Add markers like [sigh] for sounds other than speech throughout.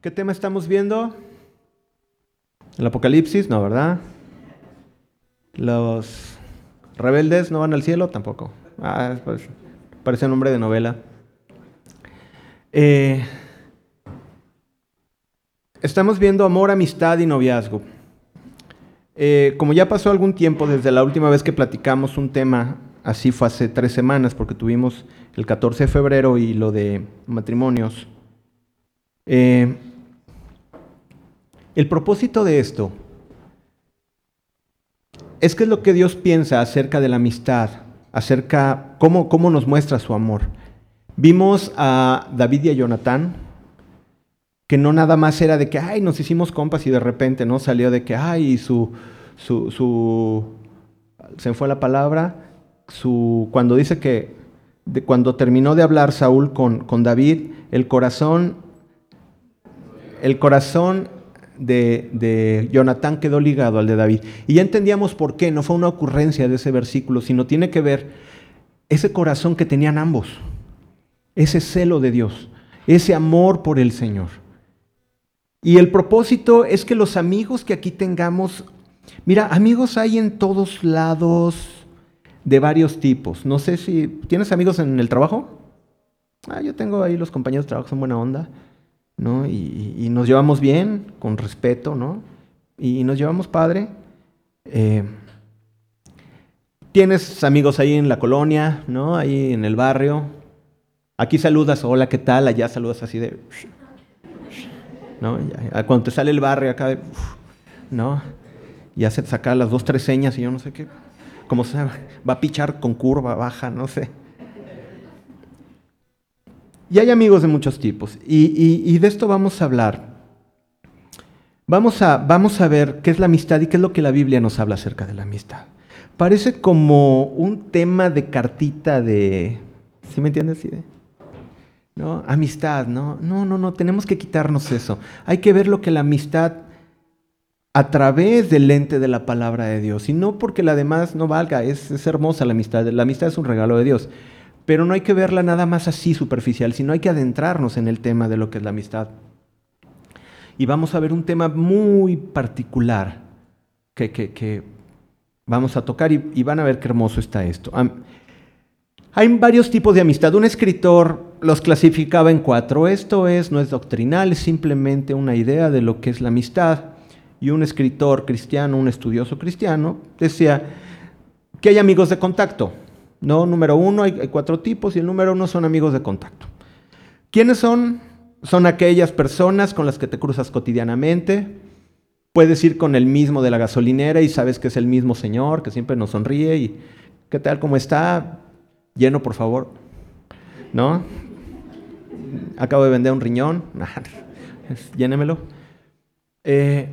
¿Qué tema estamos viendo? ¿El Apocalipsis? No, ¿verdad? ¿Los rebeldes no van al cielo? Tampoco. Ah, pues, parece nombre de novela. Eh, estamos viendo amor, amistad y noviazgo. Eh, como ya pasó algún tiempo desde la última vez que platicamos un tema, así fue hace tres semanas, porque tuvimos el 14 de febrero y lo de matrimonios. Eh, el propósito de esto es que es lo que Dios piensa acerca de la amistad, acerca cómo, cómo nos muestra su amor. Vimos a David y a Jonatán, que no nada más era de que, ay, nos hicimos compas y de repente, ¿no? Salió de que, ay, su, su, su se fue la palabra, su, cuando dice que, de, cuando terminó de hablar Saúl con, con David, el corazón, el corazón de, de, quedó ligado al de David. Y ya entendíamos por qué, no fue una ocurrencia de ese versículo, sino tiene que ver ese corazón que tenían ambos, ese celo de Dios, ese amor por el Señor. Y el propósito es que los amigos que aquí tengamos, mira, amigos hay en todos lados de varios tipos. No sé si, ¿tienes amigos en el trabajo? Ah, yo tengo ahí los compañeros de trabajo, son buena onda. ¿No? Y, nos llevamos bien, con respeto, ¿no? Y, nos llevamos padre. Eh, tienes amigos ahí en la colonia, ¿no? Ahí en el barrio. Aquí saludas, hola, ¿qué tal? Allá saludas así de... [laughs] ¿no? Cuando te sale el barrio acá de... ¿no? Ya se te saca las dos, tres señas y yo no sé qué. Como se va a pichar con curva baja, no sé. Y hay amigos de muchos tipos. Y, de esto vamos a hablar. Vamos a, vamos a ver qué es la amistad y qué es lo que la Biblia nos habla acerca de la amistad. Parece como un tema de cartita de... ¿Sí me entiendes? ¿No? Amistad, ¿no? No, no, no, tenemos que quitarnos eso. Hay que ver lo que la amistad a través del lente de la palabra de Dios. Y no porque la demás no valga, es, es hermosa la amistad. La amistad es un regalo de Dios pero no hay que verla nada más así superficial, sino hay que adentrarnos en el tema de lo que es la amistad. Y vamos a ver un tema muy particular que, vamos a tocar y, y, van a ver qué hermoso está esto. Hay varios tipos de amistad. Un escritor los clasificaba en cuatro. Esto es, no es doctrinal, es simplemente una idea de lo que es la amistad. Y un escritor cristiano, un estudioso cristiano, decía que hay amigos de contacto. No, número uno, hay, cuatro tipos y el número uno son amigos de contacto. ¿Quiénes son? Son aquellas personas con las que te cruzas cotidianamente. Puedes ir con el mismo de la gasolinera y sabes que es el mismo señor que siempre nos sonríe y ¿qué tal? ¿Cómo está? Lleno, por favor. ¿No? Acabo de vender un riñón. [laughs] Llénemelo. Eh,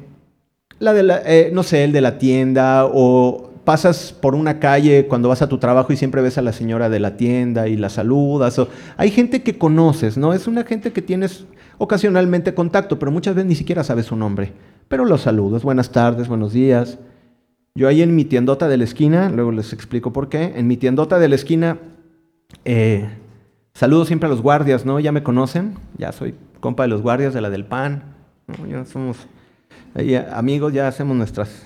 la de la, eh, no sé, el de la tienda o pasas por una calle cuando vas a tu trabajo y siempre ves a la señora de la tienda y la saludas. O, hay gente que conoces, ¿no? Es una gente que tienes ocasionalmente contacto, pero muchas veces ni siquiera sabes su nombre. Pero los saludos, buenas tardes, buenos días. Yo ahí en mi tiendota de la esquina, luego les explico por qué, en mi tiendota de la esquina eh, saludo siempre a los guardias, ¿no? Ya me conocen, ya soy compa de los guardias de la del PAN, ya somos amigos, ya hacemos nuestras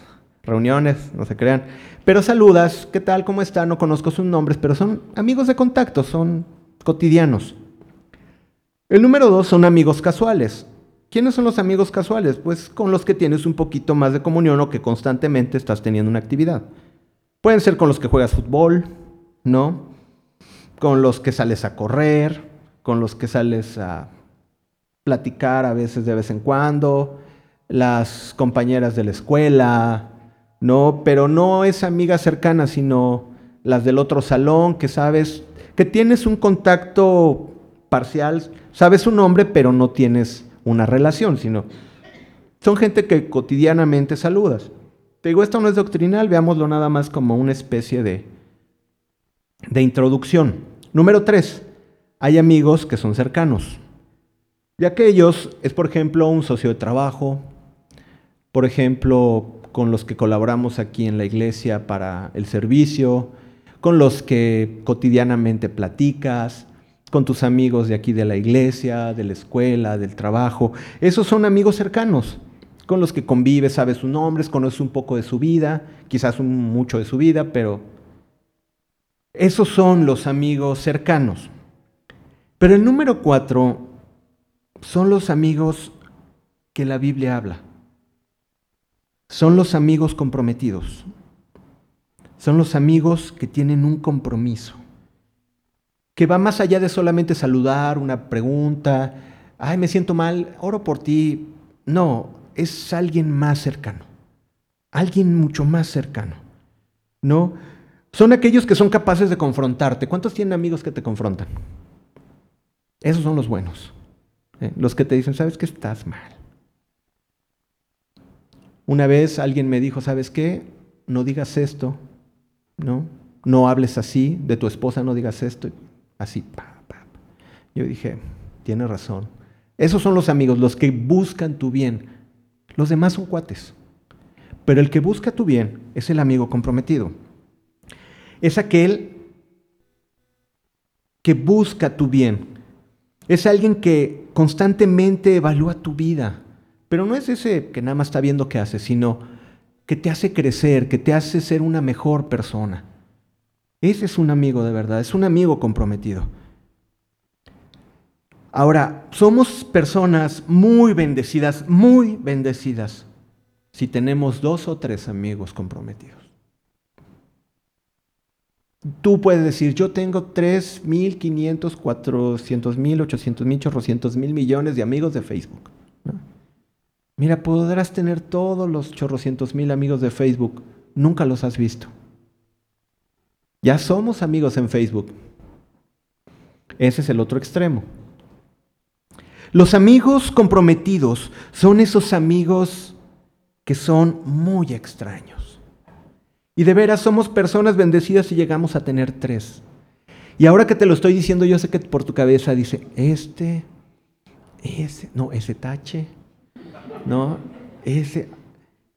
reuniones, no se crean. Pero saludas, ¿qué tal? ¿Cómo está? No conozco sus nombres, pero son amigos de contacto, son cotidianos. El número dos son amigos casuales. ¿Quiénes son los amigos casuales? Pues con los que tienes un poquito más de comunión o que constantemente estás teniendo una actividad. Pueden ser con los que juegas fútbol, ¿no? Con los que sales a correr, con los que sales a platicar a veces de vez en cuando, las compañeras de la escuela, ¿no? Pero no es amiga cercana, sino las del otro salón, que sabes, que tienes un contacto parcial, sabes su nombre, pero no tienes una relación, sino son gente que cotidianamente saludas. Te digo, esto no es doctrinal, veámoslo nada más como una especie de, de introducción. Número tres, hay amigos que son cercanos. Y aquellos es, por ejemplo, un socio de trabajo, por ejemplo, con los que colaboramos aquí en la iglesia para el servicio, con los que cotidianamente platicas, con tus amigos de aquí de la iglesia, de la escuela, del trabajo. Esos son amigos cercanos, con los que convives, sabes sus nombres, conoces un poco de su vida, quizás mucho de su vida, pero esos son los amigos cercanos. Pero el número cuatro son los amigos que la Biblia habla. Son los amigos comprometidos. Son los amigos que tienen un compromiso que va más allá de solamente saludar, una pregunta, ay, me siento mal, oro por ti. No, es alguien más cercano, alguien mucho más cercano. ¿No? Son aquellos que son capaces de confrontarte. ¿Cuántos tienen amigos que te confrontan? Esos son los buenos. ¿eh? Los que te dicen, sabes que estás mal. Una vez alguien me dijo, ¿sabes qué? No digas esto, ¿no? No hables así, de tu esposa no digas esto. Así, Yo dije, tiene razón. Esos son los amigos, los que buscan tu bien. Los demás son cuates. Pero el que busca tu bien es el amigo comprometido. Es aquel que busca tu bien. Es alguien que constantemente evalúa tu vida. Pero no es ese que nada más está viendo qué hace, sino que te hace crecer, que te hace ser una mejor persona. Ese es un amigo de verdad, es un amigo comprometido. Ahora, somos personas muy bendecidas, muy bendecidas, si tenemos dos o tres amigos comprometidos. Tú puedes decir, yo tengo 3 mil, 500, 400 mil, 800 mil, 800 mil millones de amigos de Facebook. Mira, podrás tener todos los chorrocientos mil amigos de Facebook, nunca los has visto. Ya somos amigos en Facebook. Ese es el otro extremo. Los amigos comprometidos son esos amigos que son muy extraños. Y de veras somos personas bendecidas si llegamos a tener tres. Y ahora que te lo estoy diciendo, yo sé que por tu cabeza dice, este, ese, no, ese tache, no, ese.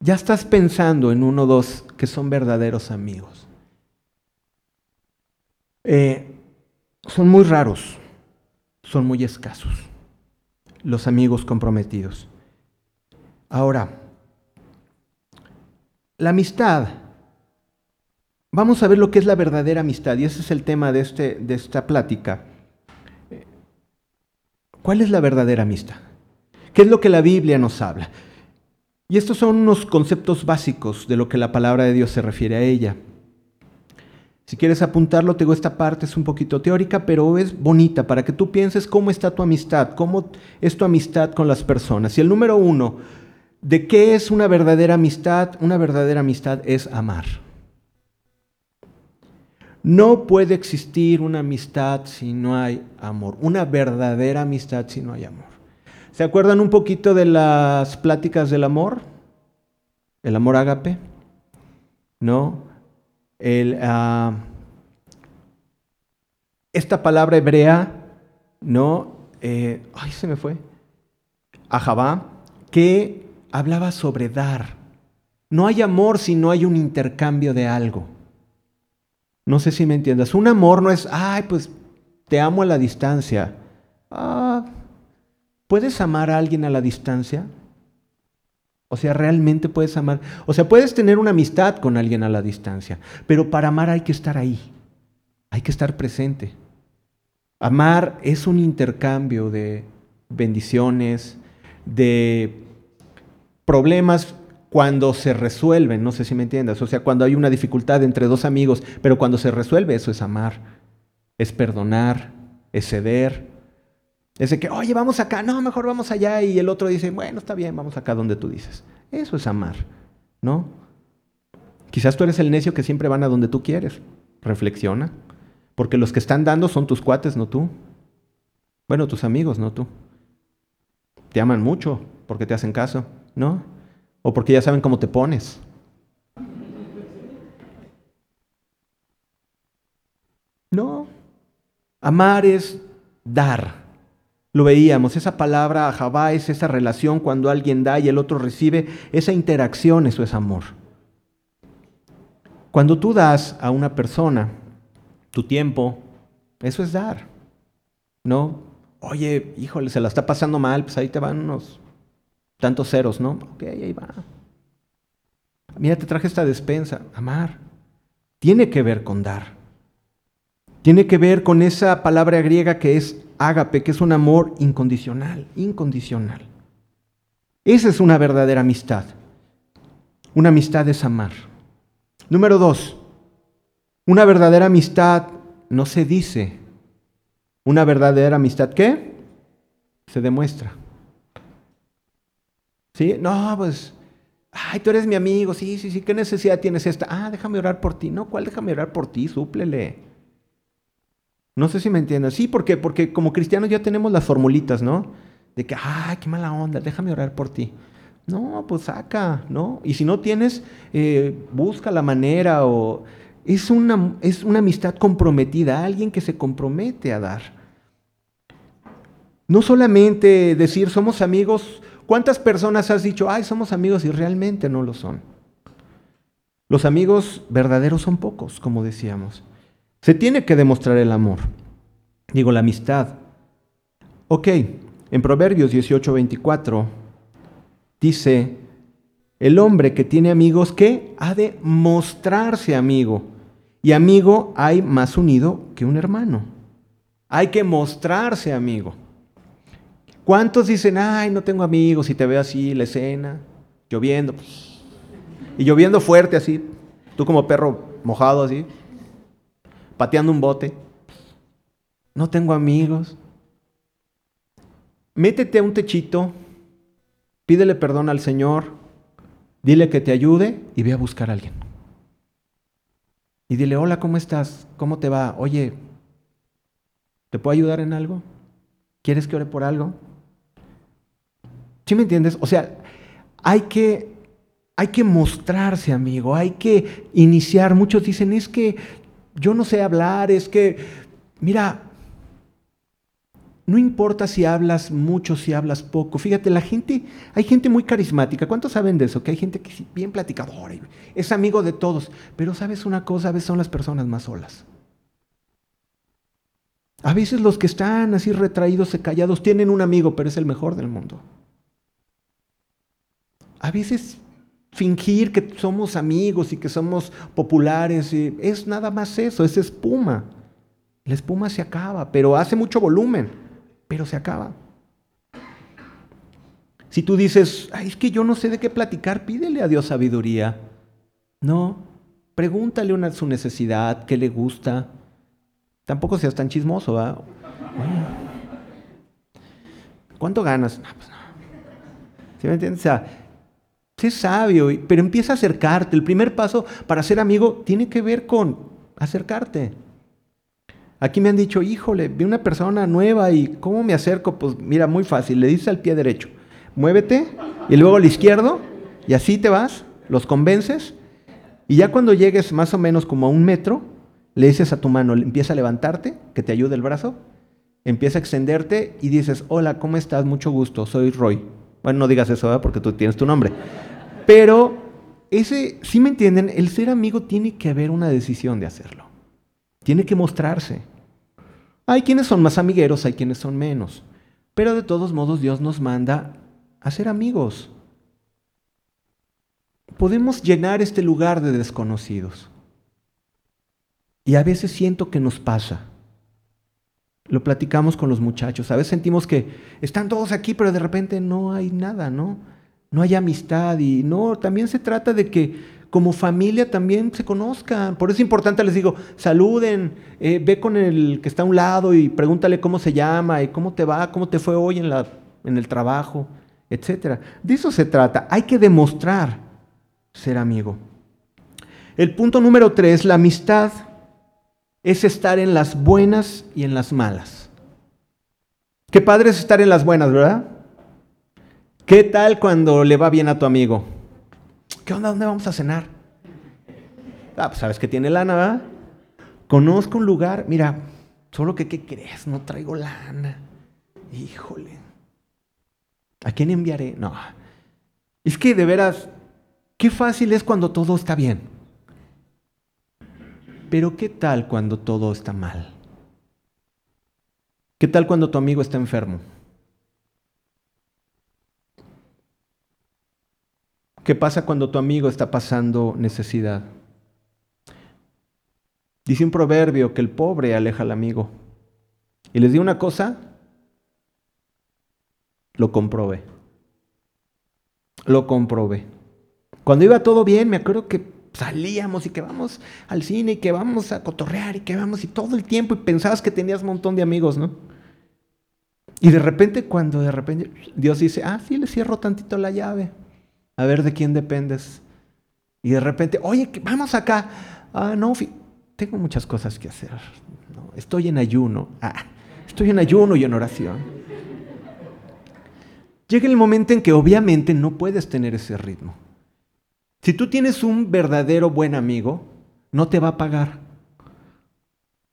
Ya estás pensando en uno o dos que son verdaderos amigos. Eh, son muy raros, son muy escasos los amigos comprometidos. Ahora, la amistad. Vamos a ver lo que es la verdadera amistad, y ese es el tema de, este, de esta plática. ¿Cuál es la verdadera amistad? ¿Qué es lo que la Biblia nos habla? Y estos son unos conceptos básicos de lo que la palabra de Dios se refiere a ella. Si quieres apuntarlo, tengo esta parte, es un poquito teórica, pero es bonita para que tú pienses cómo está tu amistad, cómo es tu amistad con las personas. Y el número uno, ¿de qué es una verdadera amistad? Una verdadera amistad es amar. No puede existir una amistad si no hay amor, una verdadera amistad si no hay amor. ¿Se acuerdan un poquito de las pláticas del amor? El amor ágape, ¿no? Ah, esta palabra hebrea, ¿no? Eh, ay, se me fue. Ahabá, que hablaba sobre dar. No hay amor si no hay un intercambio de algo. No sé si me entiendas. Un amor no es, ay, pues te amo a la distancia. Ah, ¿Puedes amar a alguien a la distancia? O sea, realmente puedes amar. O sea, puedes tener una amistad con alguien a la distancia, pero para amar hay que estar ahí. Hay que estar presente. Amar es un intercambio de bendiciones, de problemas cuando se resuelven, no sé si me entiendas, o sea, cuando hay una dificultad entre dos amigos, pero cuando se resuelve eso es amar, es perdonar, es ceder, es de que, oye, vamos acá, no, mejor vamos allá. Y el otro dice, bueno, está bien, vamos acá donde tú dices. Eso es amar, ¿no? Quizás tú eres el necio que siempre van a donde tú quieres. Reflexiona. Porque los que están dando son tus cuates, no tú. Bueno, tus amigos, no tú. Te aman mucho porque te hacen caso, ¿no? O porque ya saben cómo te pones. No. Amar es dar. Lo veíamos, esa palabra ajabá es esa relación cuando alguien da y el otro recibe, esa interacción, eso es amor. Cuando tú das a una persona tu tiempo, eso es dar. ¿no? Oye, híjole, se la está pasando mal, pues ahí te van unos tantos ceros, ¿no? Ok, ahí va. Mira, te traje esta despensa. Amar. Tiene que ver con dar. Tiene que ver con esa palabra griega que es ágape, que es un amor incondicional, incondicional. Esa es una verdadera amistad. Una amistad es amar. Número dos, una verdadera amistad no se dice. Una verdadera amistad, ¿qué? Se demuestra. ¿Sí? No, pues, ay, tú eres mi amigo, sí, sí, sí, ¿qué necesidad tienes esta? Ah, déjame orar por ti. No, ¿cuál déjame orar por ti? Súplele. No sé si me entiendes. Sí. Porque como cristianos ya tenemos las formulitas, ¿no? De que, ay, qué mala onda, déjame orar por ti. No, pues saca, ¿no? Y si no tienes, eh, busca la manera o... Es una, es una amistad comprometida, alguien que se compromete a dar. No solamente decir somos amigos, ¿cuántas personas has dicho, ay, somos amigos y realmente no lo son? Los amigos verdaderos son pocos, como decíamos. Se tiene que demostrar el amor, digo, la amistad. Ok, en Proverbios 18, 24 Dice, el hombre que tiene amigos, ¿qué? Ha de mostrarse amigo. Y amigo hay más unido que un hermano. Hay que mostrarse amigo. ¿Cuántos dicen, ay, no tengo amigos y te veo así, la escena, lloviendo? Y lloviendo fuerte así, tú como perro mojado así, pateando un bote. No tengo amigos. Métete a un techito, Pídele perdón al Señor, dile que te ayude y ve a buscar a alguien. Y dile, hola, ¿cómo estás? ¿Cómo te va? Oye, ¿te puedo ayudar en algo? ¿Quieres que ore por algo? ¿Sí me entiendes? O sea, hay que, hay que mostrarse, amigo, hay que iniciar. Muchos dicen, es que yo no sé hablar, es que, mira, no importa si hablas mucho, si hablas poco. Fíjate, la gente, hay gente muy carismática. ¿Cuántos saben de eso? Que hay gente que es bien platicadora, es amigo de todos. Pero sabes una cosa, a veces son las personas más solas. A veces los que están así retraídos callados tienen un amigo, pero es el mejor del mundo. A veces fingir que somos amigos y que somos populares es nada más eso, es espuma. La espuma se acaba, pero hace mucho volumen pero se acaba. Si tú dices, Ay, es que yo no sé de qué platicar, pídele a Dios sabiduría. No, pregúntale una, su necesidad, qué le gusta. Tampoco seas tan chismoso, ¿verdad? ¿Cuánto ganas? No, pues no. ¿Sí me entiendes? O sea, sé sabio, pero empieza a acercarte. El primer paso para ser amigo tiene que ver con acercarte. Aquí me han dicho, híjole, vi una persona nueva y ¿cómo me acerco? Pues mira, muy fácil, le dices al pie derecho, muévete y luego al izquierdo y así te vas, los convences y ya cuando llegues más o menos como a un metro, le dices a tu mano, empieza a levantarte, que te ayude el brazo, empieza a extenderte y dices, hola, ¿cómo estás? Mucho gusto, soy Roy. Bueno, no digas eso porque tú tienes tu nombre. Pero ese, si me entienden, el ser amigo tiene que haber una decisión de hacerlo. Tiene que mostrarse. Hay quienes son más amigueros, hay quienes son menos. Pero de todos modos Dios nos manda a ser amigos. Podemos llenar este lugar de desconocidos. Y a veces siento que nos pasa. Lo platicamos con los muchachos. A veces sentimos que están todos aquí, pero de repente no hay nada, ¿no? No hay amistad y no, también se trata de que como familia también se conozcan. Por eso es importante, les digo, saluden, eh, ve con el que está a un lado y pregúntale cómo se llama y cómo te va, cómo te fue hoy en, la, en el trabajo, etc. De eso se trata. Hay que demostrar ser amigo. El punto número tres, la amistad es estar en las buenas y en las malas. Qué padre es estar en las buenas, ¿verdad? ¿Qué tal cuando le va bien a tu amigo? ¿Qué onda? ¿Dónde vamos a cenar? Ah, pues sabes que tiene lana, ¿verdad? Conozco un lugar, mira, solo que, ¿qué crees? No traigo lana. Híjole. ¿A quién enviaré? No. Es que de veras, qué fácil es cuando todo está bien. Pero ¿qué tal cuando todo está mal? ¿Qué tal cuando tu amigo está enfermo? ¿Qué pasa cuando tu amigo está pasando necesidad? Dice un proverbio que el pobre aleja al amigo. Y les digo una cosa, lo comprobé. Lo comprobé. Cuando iba todo bien, me acuerdo que salíamos y que vamos al cine y que vamos a cotorrear y que vamos y todo el tiempo y pensabas que tenías un montón de amigos, ¿no? Y de repente, cuando de repente Dios dice, ah, sí, le cierro tantito la llave, a ver de quién dependes. Y de repente, oye, vamos acá. Ah, no, tengo muchas cosas que hacer. estoy en ayuno. Ah, estoy en ayuno y en oración. Llega el momento en que obviamente no puedes tener ese ritmo. Si tú tienes un verdadero buen amigo, no te va a pagar.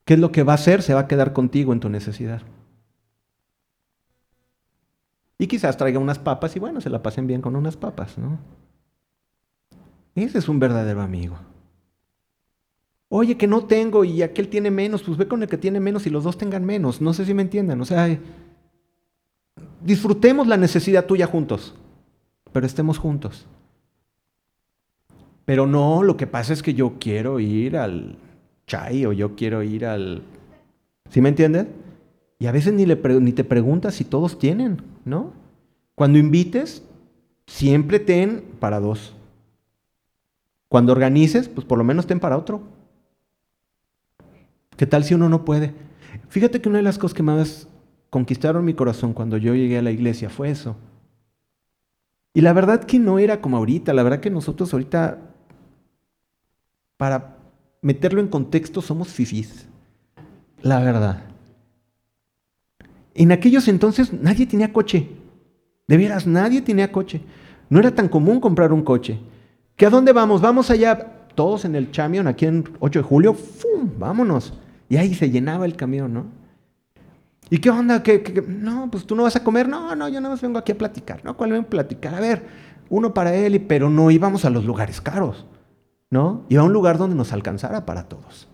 ¿Qué es lo que va a hacer? Se va a quedar contigo en tu necesidad. Y quizás traiga unas papas y bueno, se la pasen bien con unas papas, ¿no? Ese es un verdadero amigo. Oye, que no tengo y aquel tiene menos, pues ve con el que tiene menos y los dos tengan menos. No sé si me entiendan. O sea, disfrutemos la necesidad tuya juntos, pero estemos juntos. Pero no, lo que pasa es que yo quiero ir al chai o yo quiero ir al... ¿Sí me entiendes? Y a veces ni, le ni te preguntas si todos tienen, ¿no? Cuando invites, siempre ten para dos. Cuando organices, pues por lo menos ten para otro. ¿Qué tal si uno no puede? Fíjate que una de las cosas que más conquistaron mi corazón cuando yo llegué a la iglesia fue eso. Y la verdad que no era como ahorita, la verdad que nosotros ahorita para meterlo en contexto, somos fifís. La verdad. En aquellos entonces nadie tenía coche. De veras, nadie tenía coche. No era tan común comprar un coche. ¿Que a dónde vamos? Vamos allá, todos en el camión, aquí en 8 de julio, ¡fum! Vámonos. Y ahí se llenaba el camión, ¿no? ¿Y qué onda? ¿Qué, No, pues tú no vas a comer. No, no, yo nada más vengo aquí a platicar. ¿No? ¿Cuál vengo a platicar? A ver, uno para él, pero no íbamos a los lugares caros. ¿No? Y a un lugar donde nos alcanzara para todos.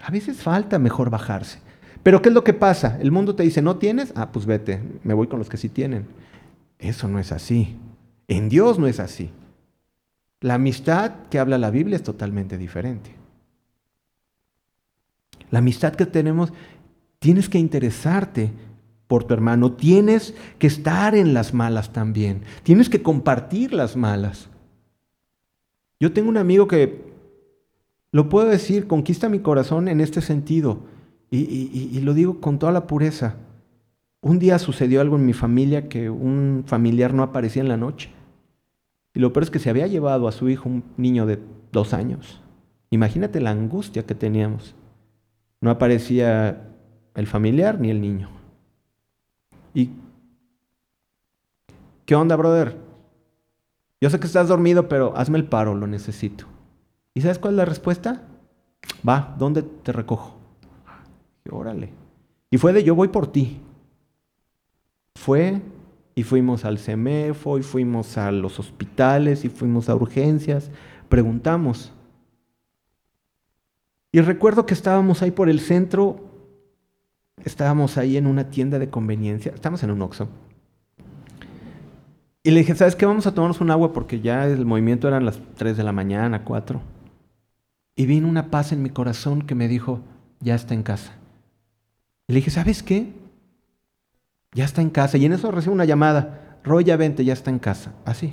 A veces falta mejor bajarse. Pero ¿qué es lo que pasa? El mundo te dice, ¿no tienes? Ah, pues vete, me voy con los que sí tienen. Eso no es así. En Dios no es así. La amistad que habla la Biblia es totalmente diferente. La amistad que tenemos, tienes que interesarte por tu hermano, tienes que estar en las malas también, tienes que compartir las malas. Yo tengo un amigo que, lo puedo decir, conquista mi corazón en este sentido. Y, lo digo con toda la pureza. Un día sucedió algo en mi familia que un familiar no aparecía en la noche. Y lo peor es que se había llevado a su hijo, un niño de dos años. Imagínate la angustia que teníamos. No aparecía el familiar ni el niño. ¿Y qué onda, brother? Yo sé que estás dormido, pero hazme el paro, lo necesito. ¿Y sabes cuál es la respuesta? Va, ¿dónde te recojo? Y órale. Y fue de yo voy por ti. Fue y fuimos al CEMEFO y fuimos a los hospitales y fuimos a urgencias. Preguntamos. Y recuerdo que estábamos ahí por el centro, estábamos ahí en una tienda de conveniencia, estamos en un Oxxo. Y le dije, ¿sabes qué? Vamos a tomarnos un agua porque ya el movimiento eran las 3 de la mañana, 4. Y vino una paz en mi corazón que me dijo, ya está en casa. Y le dije, ¿sabes qué? Ya está en casa. Y en eso recibo una llamada, Roy, ya vente, ya está en casa. Así.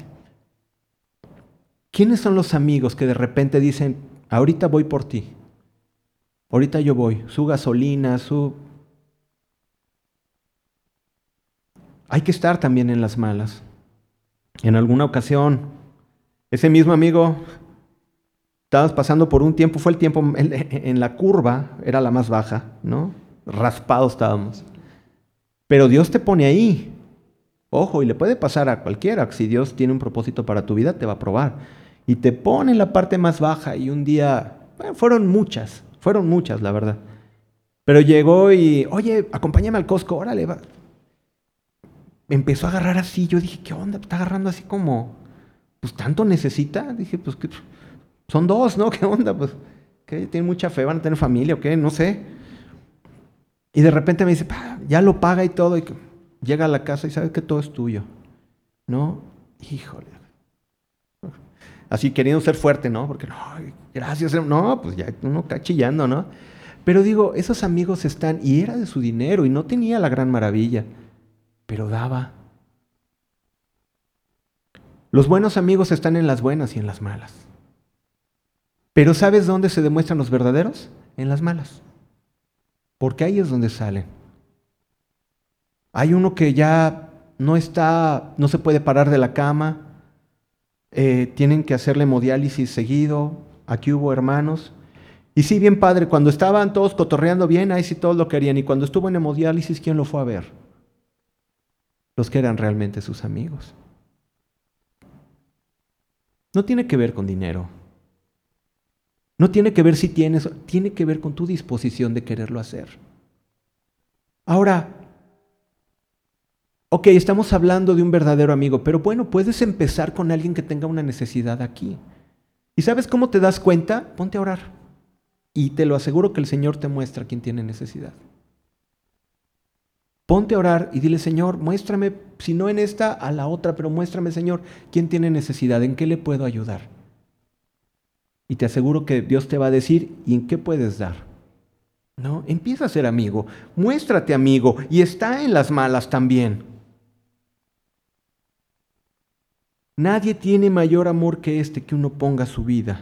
¿Quiénes son los amigos que de repente dicen, ahorita voy por ti? Ahorita yo voy. Su gasolina, su... Hay que estar también en las malas. En alguna ocasión, ese mismo amigo, estabas pasando por un tiempo, fue el tiempo en, la curva, era la más baja, ¿no? Raspados estábamos. Pero Dios te pone ahí. Ojo, y le puede pasar a cualquiera. Si Dios tiene un propósito para tu vida, te va a probar. Y te pone en la parte más baja y un día, bueno, fueron muchas, fueron muchas, la verdad. Pero llegó y, oye, acompáñame al Costco, órale, va empezó a agarrar así. Yo dije, ¿qué onda? Está agarrando así como, pues tanto necesita. Dije, pues que son dos, ¿no? [laughs] ¿Qué onda? Pues que tienen mucha fe, van a tener familia o qué, no sé. Y de repente me dice, ya lo paga y todo, y llega a la casa y sabe que todo es tuyo. ¿No? Híjole. Así queriendo ser fuerte, ¿no? Porque, no, gracias. No, pues ya uno está chillando, ¿no? Pero digo, esos amigos están, y era de su dinero, y no tenía la gran maravilla, pero daba. Los buenos amigos están en las buenas y en las malas. Pero ¿sabes dónde se demuestran los verdaderos? En las malas. Porque ahí es donde salen. Hay uno que ya no está, no se puede parar de la cama, eh, tienen que hacerle hemodiálisis seguido. Aquí hubo hermanos. Y sí, bien padre, cuando estaban todos cotorreando bien, ahí sí todos lo querían. Y cuando estuvo en hemodiálisis, ¿quién lo fue a ver? Los que eran realmente sus amigos. No tiene que ver con dinero. No tiene que ver si tienes, tiene que ver con tu disposición de quererlo hacer. Ahora, ok, estamos hablando de un verdadero amigo, pero bueno, puedes empezar con alguien que tenga una necesidad aquí. ¿Y sabes cómo te das cuenta? Ponte a orar. Y te lo aseguro que el Señor te muestra quién tiene necesidad. Ponte a orar y dile, Señor, muéstrame, si no en esta, a la otra, pero muéstrame, Señor, quién tiene necesidad, en qué le puedo ayudar. Y te aseguro que Dios te va a decir, ¿y en qué puedes dar? No, empieza a ser amigo, muéstrate amigo y está en las malas también. Nadie tiene mayor amor que este que uno ponga su vida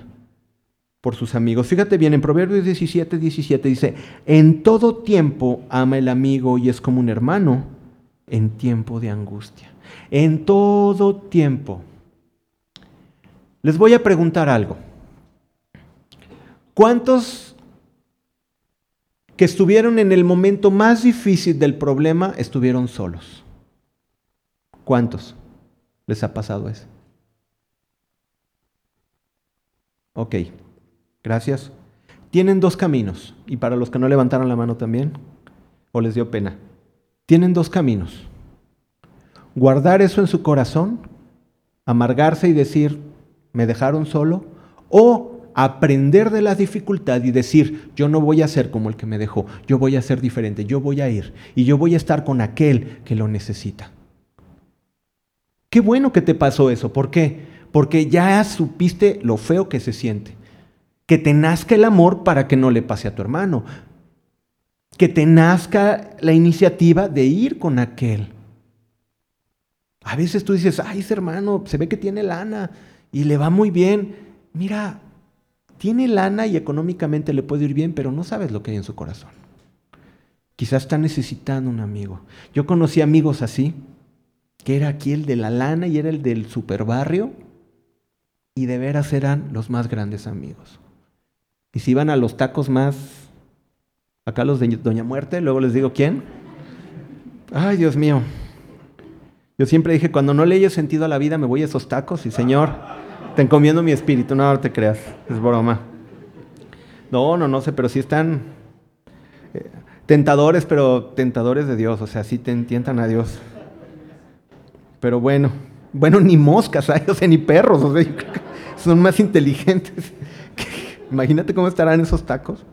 por sus amigos. Fíjate bien, en Proverbios 17, 17 dice, en todo tiempo ama el amigo y es como un hermano en tiempo de angustia. En todo tiempo. Les voy a preguntar algo. ¿Cuántos que estuvieron en el momento más difícil del problema estuvieron solos? ¿Cuántos les ha pasado eso? Ok, gracias. Tienen dos caminos, y para los que no levantaron la mano también, o les dio pena, tienen dos caminos. Guardar eso en su corazón, amargarse y decir, me dejaron solo, o aprender de la dificultad y decir, yo no voy a ser como el que me dejó, yo voy a ser diferente, yo voy a ir y yo voy a estar con aquel que lo necesita. Qué bueno que te pasó eso, ¿por qué? Porque ya supiste lo feo que se siente. Que te nazca el amor para que no le pase a tu hermano. Que te nazca la iniciativa de ir con aquel. A veces tú dices, ay, ese hermano se ve que tiene lana y le va muy bien. Mira, tiene lana y económicamente le puede ir bien, pero no sabes lo que hay en su corazón. Quizás está necesitando un amigo. Yo conocí amigos así, que era aquí el de la lana y era el del superbarrio, y de veras eran los más grandes amigos. Y si iban a los tacos más, acá los de Doña Muerte, luego les digo quién. Ay, Dios mío. Yo siempre dije, cuando no le haya sentido a la vida, me voy a esos tacos y Señor, te encomiendo mi espíritu, no, te creas, es broma. No, no, no sé, pero sí están eh, tentadores, pero tentadores de Dios, o sea, sí te tientan a Dios. Pero bueno, bueno, ni moscas [laughs] o sea, ni perros, o sea, [laughs] son más inteligentes. [laughs] Imagínate cómo estarán esos tacos.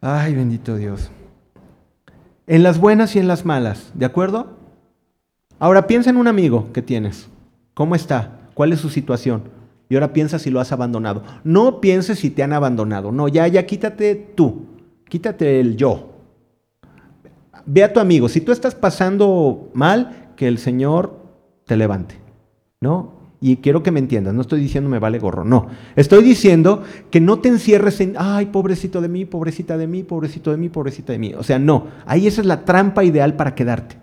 Ay, bendito Dios. En las buenas y en las malas, ¿de acuerdo? Ahora piensa en un amigo que tienes. ¿Cómo está? ¿Cuál es su situación? Y ahora piensa si lo has abandonado. No pienses si te han abandonado. No, ya, ya quítate tú. Quítate el yo. Ve a tu amigo. Si tú estás pasando mal, que el Señor te levante. ¿No? Y quiero que me entiendas, no estoy diciendo me vale gorro, no. Estoy diciendo que no te encierres en, ay, pobrecito de mí, pobrecita de mí, pobrecito de mí, pobrecita de mí. O sea, no, ahí esa es la trampa ideal para quedarte.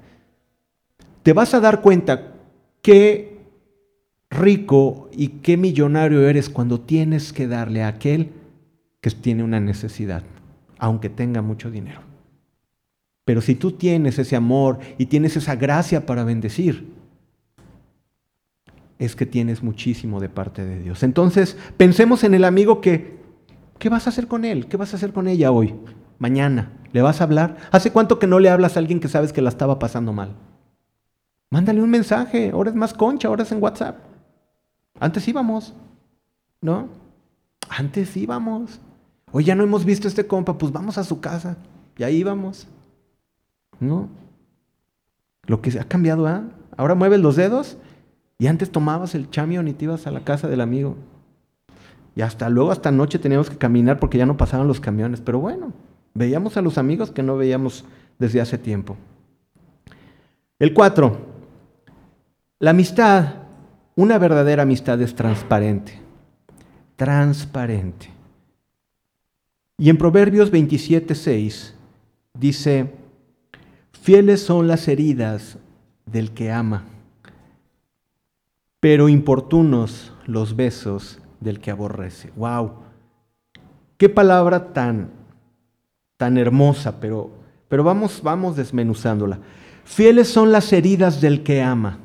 Te vas a dar cuenta que rico y qué millonario eres cuando tienes que darle a aquel que tiene una necesidad, aunque tenga mucho dinero. Pero si tú tienes ese amor y tienes esa gracia para bendecir, es que tienes muchísimo de parte de Dios. Entonces, pensemos en el amigo que, ¿qué vas a hacer con él? ¿Qué vas a hacer con ella hoy? Mañana. ¿Le vas a hablar? ¿Hace cuánto que no le hablas a alguien que sabes que la estaba pasando mal? Mándale un mensaje, ahora es más concha, ahora es en WhatsApp. Antes íbamos, ¿no? Antes íbamos. Hoy ya no hemos visto a este compa, pues vamos a su casa. Y ahí íbamos. ¿no? Lo que ha cambiado, ¿ah? Ahora mueves los dedos y antes tomabas el chamión y te ibas a la casa del amigo. Y hasta luego, hasta noche teníamos que caminar porque ya no pasaban los camiones. Pero bueno, veíamos a los amigos que no veíamos desde hace tiempo. El cuatro, la amistad, una verdadera amistad es transparente. Transparente. Y en Proverbios 27, 6 dice, fieles son las heridas del que ama, pero importunos los besos del que aborrece. ¡Wow! Qué palabra tan, tan hermosa, pero, pero vamos, vamos desmenuzándola. Fieles son las heridas del que ama,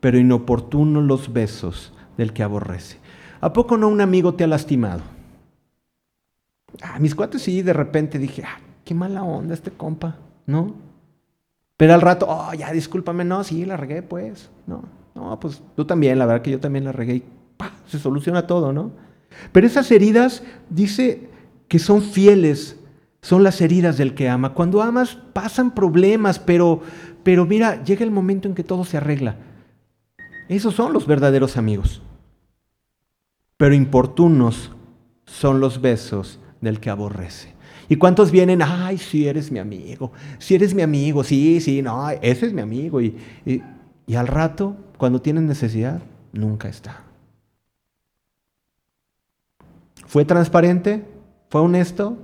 pero inoportunos los besos del que aborrece. ¿A poco no un amigo te ha lastimado? Ah, mis cuates sí, de repente dije, ah, qué mala onda este compa, ¿no? Pero al rato, oh, ya discúlpame, no, sí, la regué, pues, no, no, pues tú también, la verdad que yo también la regué y se soluciona todo, ¿no? Pero esas heridas, dice que son fieles, son las heridas del que ama. Cuando amas pasan problemas, pero, pero mira, llega el momento en que todo se arregla. Esos son los verdaderos amigos. Pero importunos son los besos del que aborrece. ¿Y cuántos vienen? Ay, si eres mi amigo, si eres mi amigo, sí, sí, no, ese es mi amigo. y, y al rato, cuando tienen necesidad, nunca está. ¿Fue transparente? ¿Fue honesto?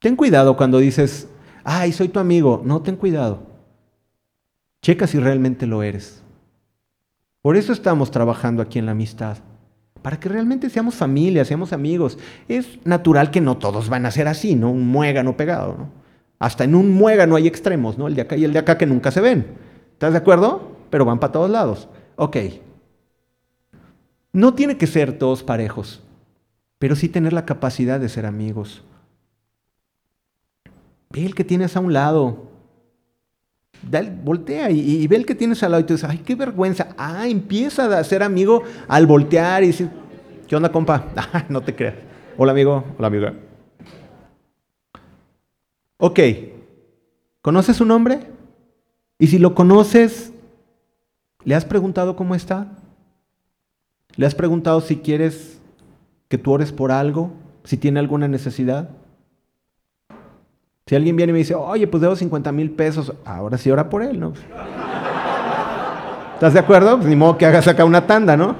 Ten cuidado cuando dices, ay, soy tu amigo. No, ten cuidado. Checa si realmente lo eres. Por eso estamos trabajando aquí en la amistad. Para que realmente seamos familia, seamos amigos. Es natural que no todos van a ser así, ¿no? Un muégano pegado, ¿no? Hasta en un muégano hay extremos, ¿no? El de acá y el de acá que nunca se ven. ¿Estás de acuerdo? Pero van para todos lados. Ok. No tiene que ser todos parejos, pero sí tener la capacidad de ser amigos. Ve el que tienes a un lado. voltea y, ve el que tienes al lado y tú dices, ay, qué vergüenza. Ah, empieza a ser amigo al voltear y decir, ¿qué onda, compa? [laughs] Ah, no te creas. Hola, amigo. Hola, amiga. Ok. ¿Conoces su nombre? Y si lo conoces, ¿le has preguntado cómo está? ¿Le has preguntado si quieres que tú ores por algo? ¿Si tiene alguna necesidad? Si alguien viene y me dice, oye, pues debo 50 mil pesos, ahora sí ora por él, ¿no? ¿Estás de acuerdo? Pues ni modo que hagas acá una tanda, ¿no?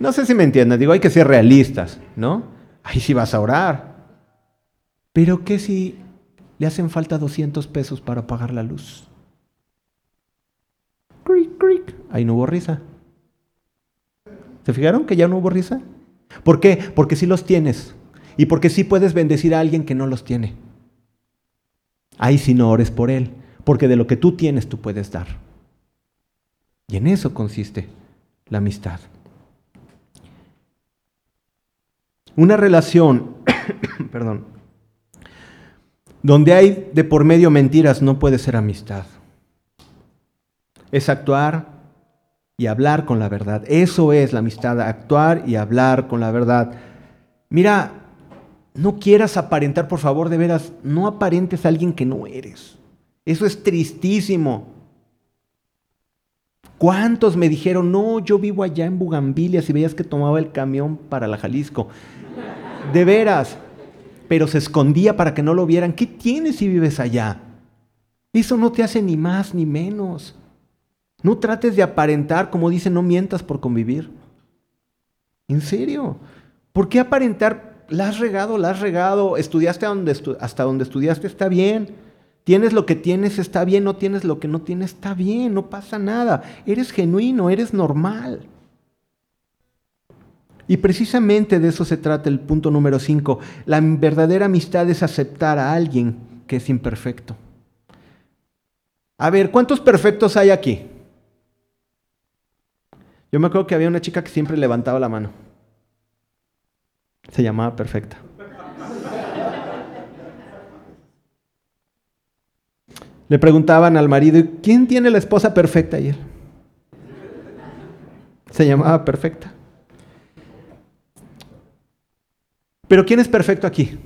No sé si me entiendes, digo, hay que ser realistas, ¿no? Ahí sí vas a orar. Pero ¿qué si le hacen falta 200 pesos para pagar la luz? ahí no hubo risa. ¿Se fijaron que ya no hubo risa? ¿Por qué? Porque sí los tienes. Y porque sí puedes bendecir a alguien que no los tiene. Ahí sí no ores por él. Porque de lo que tú tienes tú puedes dar. Y en eso consiste la amistad. Una relación, [coughs] perdón, donde hay de por medio mentiras no puede ser amistad. Es actuar y hablar con la verdad. Eso es la amistad, actuar y hablar con la verdad. Mira, no quieras aparentar, por favor, de veras, no aparentes a alguien que no eres. Eso es tristísimo. ¿Cuántos me dijeron, no, yo vivo allá en Bugambilia, si veías que tomaba el camión para la Jalisco? De veras, pero se escondía para que no lo vieran. ¿Qué tienes si vives allá? Eso no te hace ni más ni menos. No trates de aparentar, como dice, no mientas por convivir. ¿En serio? ¿Por qué aparentar? La has regado, la has regado, estudiaste hasta donde estudiaste, está bien. Tienes lo que tienes, está bien, no tienes lo que no tienes, está bien, no pasa nada. Eres genuino, eres normal. Y precisamente de eso se trata el punto número 5. La verdadera amistad es aceptar a alguien que es imperfecto. A ver, ¿cuántos perfectos hay aquí? Yo me acuerdo que había una chica que siempre levantaba la mano. Se llamaba Perfecta. Le preguntaban al marido, ¿quién tiene la esposa perfecta? Y él se llamaba Perfecta. Pero ¿quién es perfecto aquí?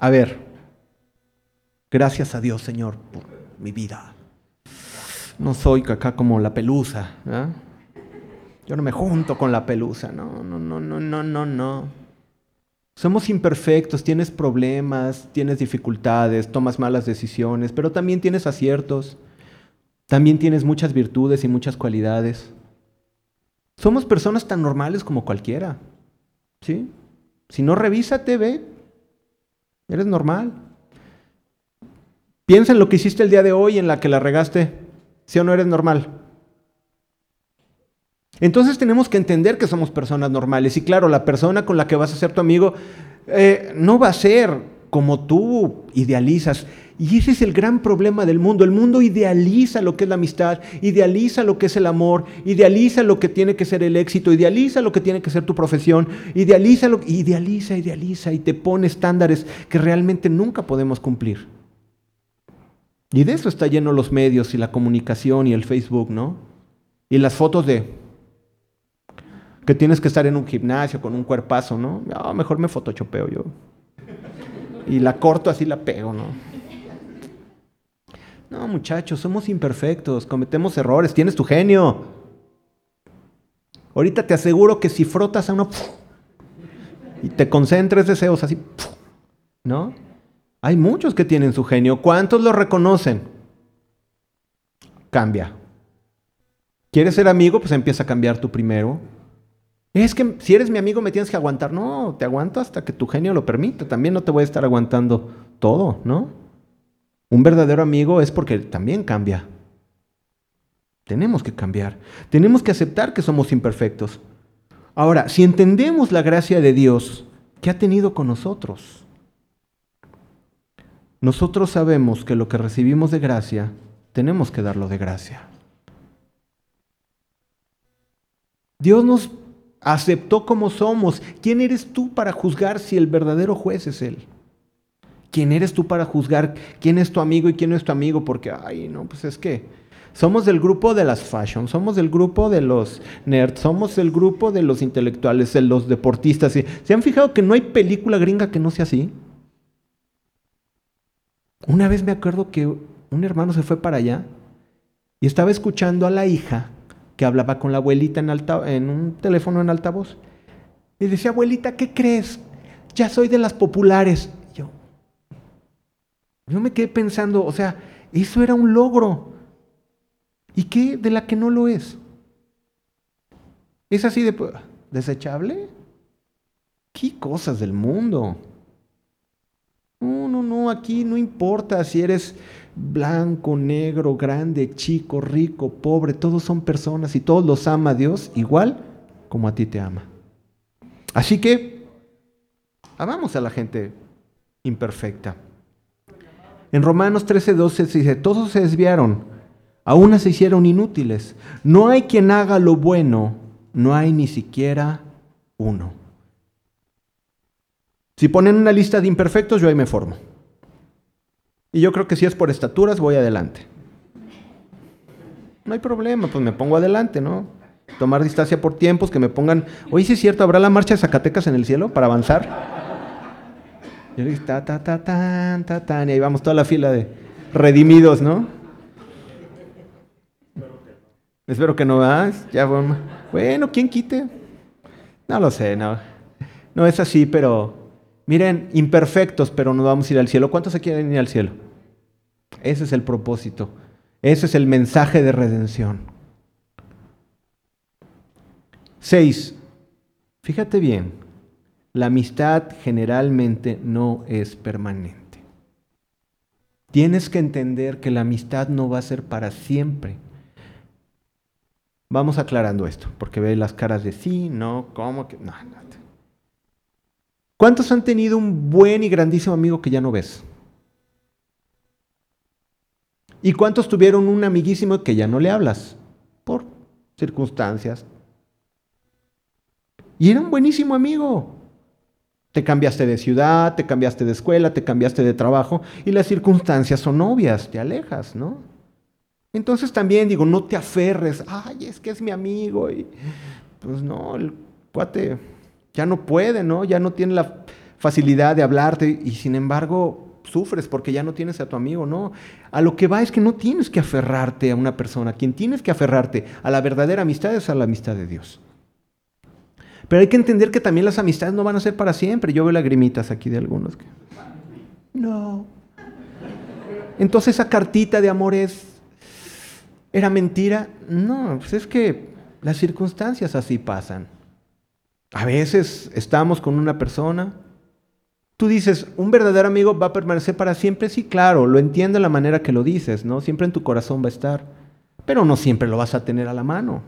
a ver, gracias a Dios, Señor, por mi vida. No soy acá como la pelusa. Yo no me junto con la pelusa. No, no, no, no, no, no, no. Somos imperfectos, tienes problemas, tienes dificultades, tomas malas decisiones, pero también tienes aciertos. También tienes muchas virtudes y muchas cualidades. Somos personas tan normales como cualquiera. ¿Sí? Si no, revísate, ve. Eres normal. Piensa en lo que hiciste el día de hoy en la que la regaste. ¿Sí o no eres normal? Entonces tenemos que entender que somos personas normales. Y claro, la persona con la que vas a ser tu amigo eh, no va a ser como tú idealizas. Y ese es el gran problema del mundo. El mundo idealiza lo que es la amistad, idealiza lo que es el amor, idealiza lo que tiene que ser el éxito, idealiza lo que tiene que ser tu profesión, idealiza, lo, idealiza, idealiza y te pone estándares que realmente nunca podemos cumplir. Y de eso está lleno los medios y la comunicación y el Facebook, ¿no? Y las fotos de que tienes que estar en un gimnasio con un cuerpazo, ¿no? Ah, mejor me photoshopeo yo. Y la corto así la pego, ¿no? No, muchachos, somos imperfectos, cometemos errores, tienes tu genio. Ahorita te aseguro que si frotas a uno y te concentres deseos así, ¿no? Hay muchos que tienen su genio. ¿Cuántos lo reconocen? Cambia. ¿Quieres ser amigo? Pues empieza a cambiar tú primero. Es que si eres mi amigo me tienes que aguantar. No, te aguanto hasta que tu genio lo permita. También no te voy a estar aguantando todo, ¿no? Un verdadero amigo es porque también cambia. Tenemos que cambiar. Tenemos que aceptar que somos imperfectos. Ahora, si entendemos la gracia de Dios que ha tenido con nosotros, nosotros sabemos que lo que recibimos de gracia, tenemos que darlo de gracia. Dios nos aceptó como somos. ¿Quién eres tú para juzgar si el verdadero juez es Él? ¿Quién eres tú para juzgar quién es tu amigo y quién no es tu amigo? Porque, ay, no, pues es que somos del grupo de las fashion, somos del grupo de los nerds, somos del grupo de los intelectuales, de los deportistas. ¿Se han fijado que no hay película gringa que no sea así? Una vez me acuerdo que un hermano se fue para allá y estaba escuchando a la hija que hablaba con la abuelita en, en un teléfono en altavoz. Y decía, abuelita, ¿qué crees? Ya soy de las populares. Yo me quedé pensando, o sea, eso era un logro. ¿Y qué de la que no lo es? ¿Es así de desechable? ¿Qué cosas del mundo? No, no, no, aquí no importa si eres blanco, negro, grande, chico, rico, pobre, todos son personas y todos los ama Dios igual como a ti te ama. Así que amamos a la gente imperfecta. En Romanos 13:12 se dice, todos se desviaron, aún se hicieron inútiles. No hay quien haga lo bueno, no hay ni siquiera uno. Si ponen una lista de imperfectos, yo ahí me formo. Y yo creo que si es por estaturas, voy adelante. No hay problema, pues me pongo adelante, ¿no? Tomar distancia por tiempos, que me pongan, oye, si es cierto, ¿habrá la marcha de Zacatecas en el cielo para avanzar? Y le dije, ta, ta, ta, tan, ta. Y ahí vamos toda la fila de redimidos, ¿no? Espero que no vas. Ya, bueno, bueno, ¿quién quite? No lo sé, no. No es así, pero miren, imperfectos, pero no vamos a ir al cielo. ¿Cuántos se quieren ir al cielo? Ese es el propósito. Ese es el mensaje de redención. Seis. Fíjate bien. La amistad generalmente no es permanente. Tienes que entender que la amistad no va a ser para siempre. Vamos aclarando esto, porque ve las caras de sí, no, cómo que no, no. ¿Cuántos han tenido un buen y grandísimo amigo que ya no ves? ¿Y cuántos tuvieron un amiguísimo que ya no le hablas? Por circunstancias. Y era un buenísimo amigo. Te cambiaste de ciudad, te cambiaste de escuela, te cambiaste de trabajo y las circunstancias son obvias, te alejas, ¿no? Entonces también digo, no te aferres, ay, es que es mi amigo y pues no, el cuate ya no puede, ¿no? Ya no tiene la facilidad de hablarte y sin embargo sufres porque ya no tienes a tu amigo, no. A lo que va es que no tienes que aferrarte a una persona, quien tienes que aferrarte a la verdadera amistad es a la amistad de Dios. Pero hay que entender que también las amistades no van a ser para siempre. Yo veo lagrimitas aquí de algunos. Que... No. Entonces esa cartita de amor es... ¿Era mentira? No, pues es que las circunstancias así pasan. A veces estamos con una persona. Tú dices, ¿un verdadero amigo va a permanecer para siempre? Sí, claro, lo entiendo de la manera que lo dices, ¿no? Siempre en tu corazón va a estar. Pero no siempre lo vas a tener a la mano.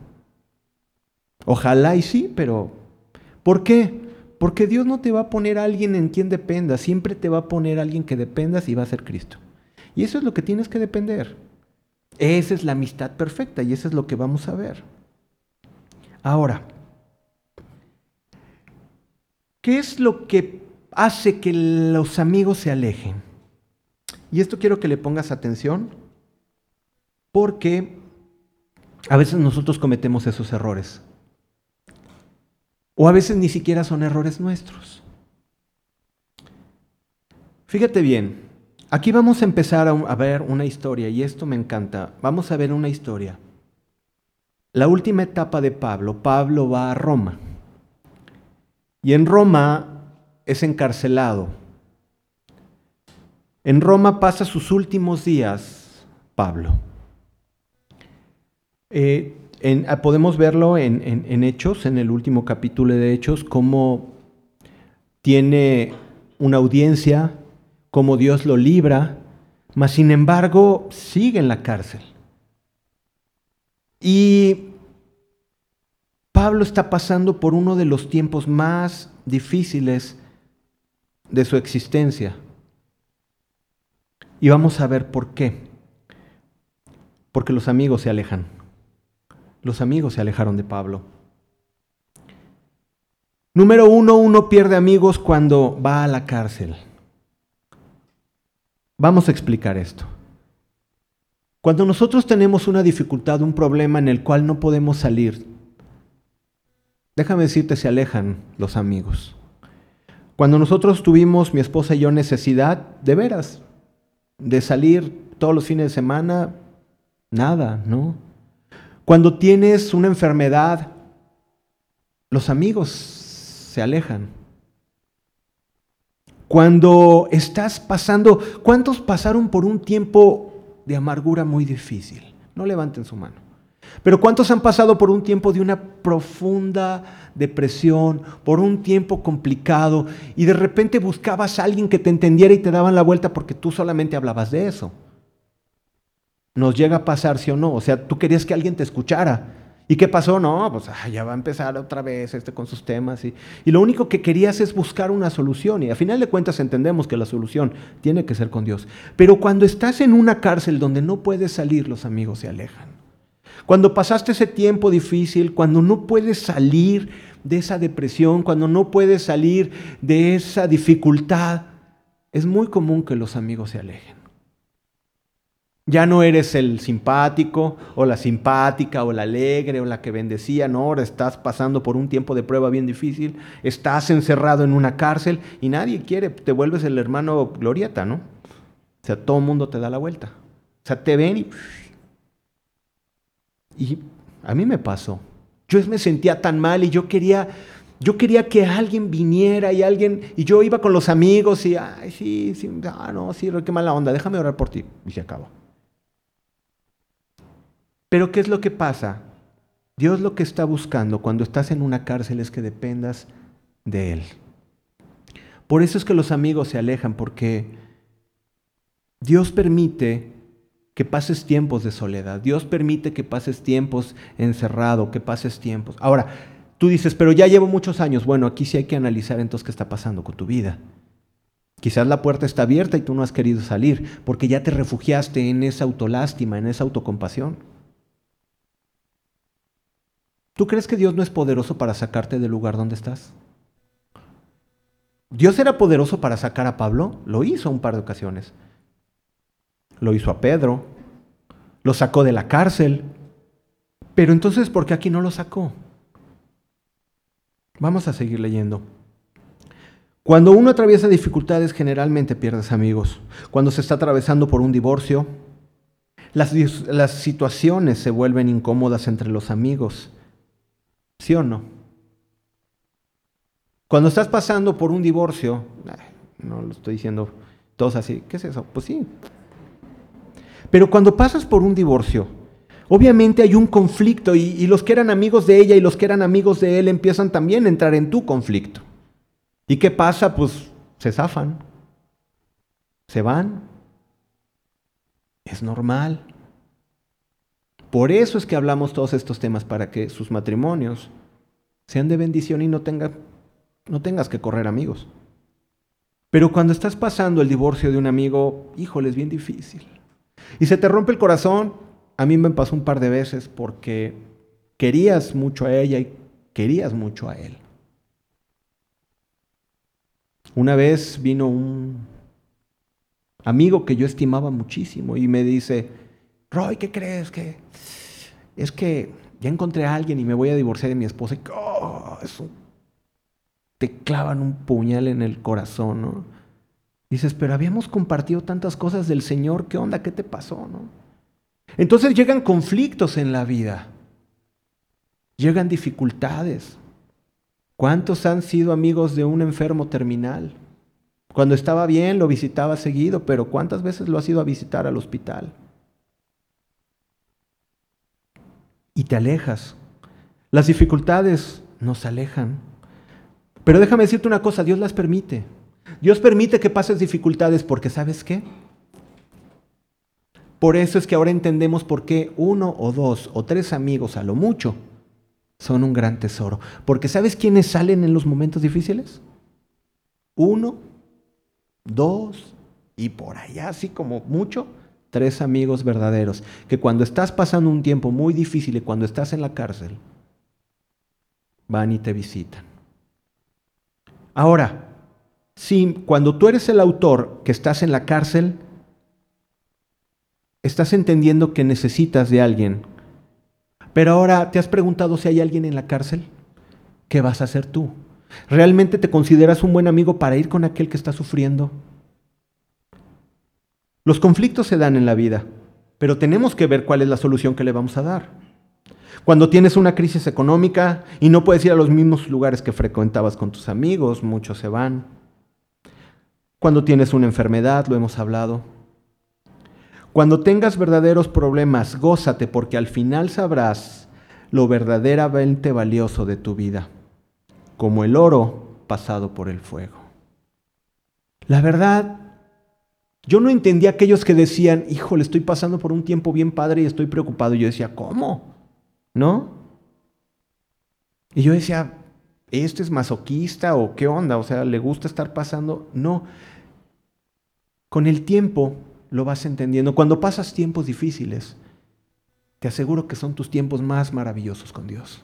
Ojalá y sí, pero ¿por qué? Porque Dios no te va a poner a alguien en quien dependas, siempre te va a poner a alguien que dependas y va a ser Cristo. Y eso es lo que tienes que depender. Esa es la amistad perfecta y eso es lo que vamos a ver. Ahora, ¿qué es lo que hace que los amigos se alejen? Y esto quiero que le pongas atención porque a veces nosotros cometemos esos errores. O a veces ni siquiera son errores nuestros. Fíjate bien, aquí vamos a empezar a, ver una historia y esto me encanta. Vamos a ver una historia. La última etapa de Pablo, Pablo va a Roma. Y en Roma es encarcelado. En Roma pasa sus últimos días Pablo. Eh, Ah, podemos verlo en, Hechos, en el último capítulo de Hechos, cómo tiene una audiencia, cómo Dios lo libra, mas sin embargo sigue en la cárcel. Y Pablo está pasando por uno de los tiempos más difíciles de su existencia. Y vamos a ver por qué. Porque los amigos se alejan. Los amigos se alejaron de Pablo. Número uno, uno pierde amigos cuando va a la cárcel. Vamos a explicar esto. Cuando nosotros tenemos una dificultad, un problema en el cual no podemos salir, déjame decirte, se alejan los amigos. Cuando nosotros tuvimos, mi esposa y yo, necesidad, de veras, de salir todos los fines de semana, nada, ¿no? Cuando tienes una enfermedad, los amigos se alejan. Cuando estás pasando, ¿cuántos pasaron por un tiempo de amargura muy difícil? No levanten su mano. Pero ¿cuántos han pasado por un tiempo de una profunda depresión, por un tiempo complicado y de repente buscabas a alguien que te entendiera y te daban la vuelta porque tú solamente hablabas de eso? Nos llega a pasar, sí o no. O sea, tú querías que alguien te escuchara. ¿Y qué pasó? No, pues ya va a empezar otra vez este con sus temas. Y, y, lo único que querías es buscar una solución. Y a final de cuentas entendemos que la solución tiene que ser con Dios. Pero cuando estás en una cárcel donde no puedes salir, los amigos se alejan. Cuando pasaste ese tiempo difícil, cuando no puedes salir de esa depresión, cuando no puedes salir de esa dificultad, es muy común que los amigos se alejen. Ya no eres el simpático o la simpática o la alegre o la que bendecía, no, ahora estás pasando por un tiempo de prueba bien difícil, estás encerrado en una cárcel y nadie quiere, te vuelves el hermano glorieta, ¿no? O sea, todo el mundo te da la vuelta. O sea, te ven y... Y a mí me pasó. Yo me sentía tan mal y yo quería, yo quería que alguien viniera y alguien, y yo iba con los amigos y, ay, sí, sí, ah, no, sí, qué mala onda, déjame orar por ti. Y se acabó. Pero ¿qué es lo que pasa? Dios lo que está buscando cuando estás en una cárcel es que dependas de Él. Por eso es que los amigos se alejan, porque Dios permite que pases tiempos de soledad. Dios permite que pases tiempos encerrado, que pases tiempos. Ahora, tú dices, pero ya llevo muchos años. Bueno, aquí sí hay que analizar entonces qué está pasando con tu vida. Quizás la puerta está abierta y tú no has querido salir porque ya te refugiaste en esa autolástima, en esa autocompasión. ¿Tú crees que Dios no es poderoso para sacarte del lugar donde estás? Dios era poderoso para sacar a Pablo, lo hizo un par de ocasiones. Lo hizo a Pedro, lo sacó de la cárcel. Pero entonces, ¿por qué aquí no lo sacó? Vamos a seguir leyendo. Cuando uno atraviesa dificultades, generalmente pierdes amigos. Cuando se está atravesando por un divorcio, las, las, situaciones se vuelven incómodas entre los amigos. ¿Sí o no? Cuando estás pasando por un divorcio, no lo estoy diciendo todos así, ¿qué es eso? Pues sí. Pero cuando pasas por un divorcio, obviamente hay un conflicto y, y los que eran amigos de ella y los que eran amigos de él empiezan también a entrar en tu conflicto. ¿Y qué pasa? Pues se zafan, se van. Es normal. Por eso es que hablamos todos estos temas, para que sus matrimonios sean de bendición y no, tenga, no tengas que correr amigos. Pero cuando estás pasando el divorcio de un amigo, híjole, es bien difícil. Y se te rompe el corazón. A mí me pasó un par de veces porque querías mucho a ella y querías mucho a él. Una vez vino un amigo que yo estimaba muchísimo y me dice, Roy, ¿qué crees? que Es que ya encontré a alguien y me voy a divorciar de mi esposa. Y oh, eso te clavan un puñal en el corazón, ¿no? Dices, pero habíamos compartido tantas cosas del Señor, ¿qué onda? ¿Qué te pasó, no? Entonces llegan conflictos en la vida, llegan dificultades. ¿Cuántos han sido amigos de un enfermo terminal? Cuando estaba bien lo visitaba seguido, pero ¿cuántas veces lo has ido a visitar al hospital? Y te alejas. Las dificultades nos alejan. Pero déjame decirte una cosa, Dios las permite. Dios permite que pases dificultades porque ¿sabes qué? Por eso es que ahora entendemos por qué uno o dos o tres amigos a lo mucho son un gran tesoro. Porque ¿sabes quiénes salen en los momentos difíciles? Uno, dos y por allá, así como mucho, tres amigos verdaderos. Que cuando estás pasando un tiempo muy difícil y cuando estás en la cárcel, van y te visitan. Ahora, si cuando tú eres el autor que estás en la cárcel, estás entendiendo que necesitas de alguien pero ahora, ¿te has preguntado si hay alguien en la cárcel? ¿Qué vas a hacer tú? ¿Realmente te consideras un buen amigo para ir con aquel que está sufriendo? Los conflictos se dan en la vida, pero tenemos que ver cuál es la solución que le vamos a dar. Cuando tienes una crisis económica y no puedes ir a los mismos lugares que frecuentabas con tus amigos, muchos se van. Cuando tienes una enfermedad, lo hemos hablado. Cuando tengas verdaderos problemas, gózate porque al final sabrás lo verdaderamente valioso de tu vida, como el oro pasado por el fuego. La verdad, yo no entendía aquellos que decían, híjole, estoy pasando por un tiempo bien padre y estoy preocupado. Y yo decía, ¿cómo? ¿No? Y yo decía, ¿este es masoquista o qué onda? O sea, ¿le gusta estar pasando? No. Con el tiempo lo vas entendiendo. Cuando pasas tiempos difíciles, te aseguro que son tus tiempos más maravillosos con Dios.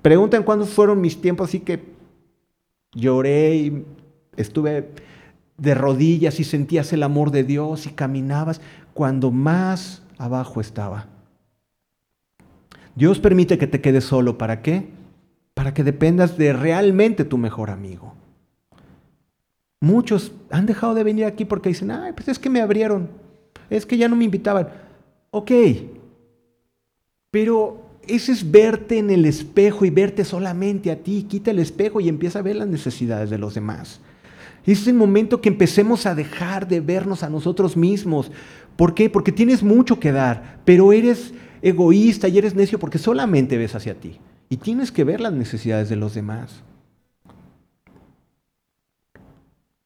Preguntan cuándo fueron mis tiempos así que lloré y estuve de rodillas y sentías el amor de Dios y caminabas cuando más abajo estaba. Dios permite que te quedes solo. ¿Para qué? Para que dependas de realmente tu mejor amigo. Muchos han dejado de venir aquí porque dicen, ay, pues es que me abrieron, es que ya no me invitaban. Ok, pero ese es verte en el espejo y verte solamente a ti. Quita el espejo y empieza a ver las necesidades de los demás. Es el momento que empecemos a dejar de vernos a nosotros mismos. ¿Por qué? Porque tienes mucho que dar, pero eres egoísta y eres necio porque solamente ves hacia ti. Y tienes que ver las necesidades de los demás.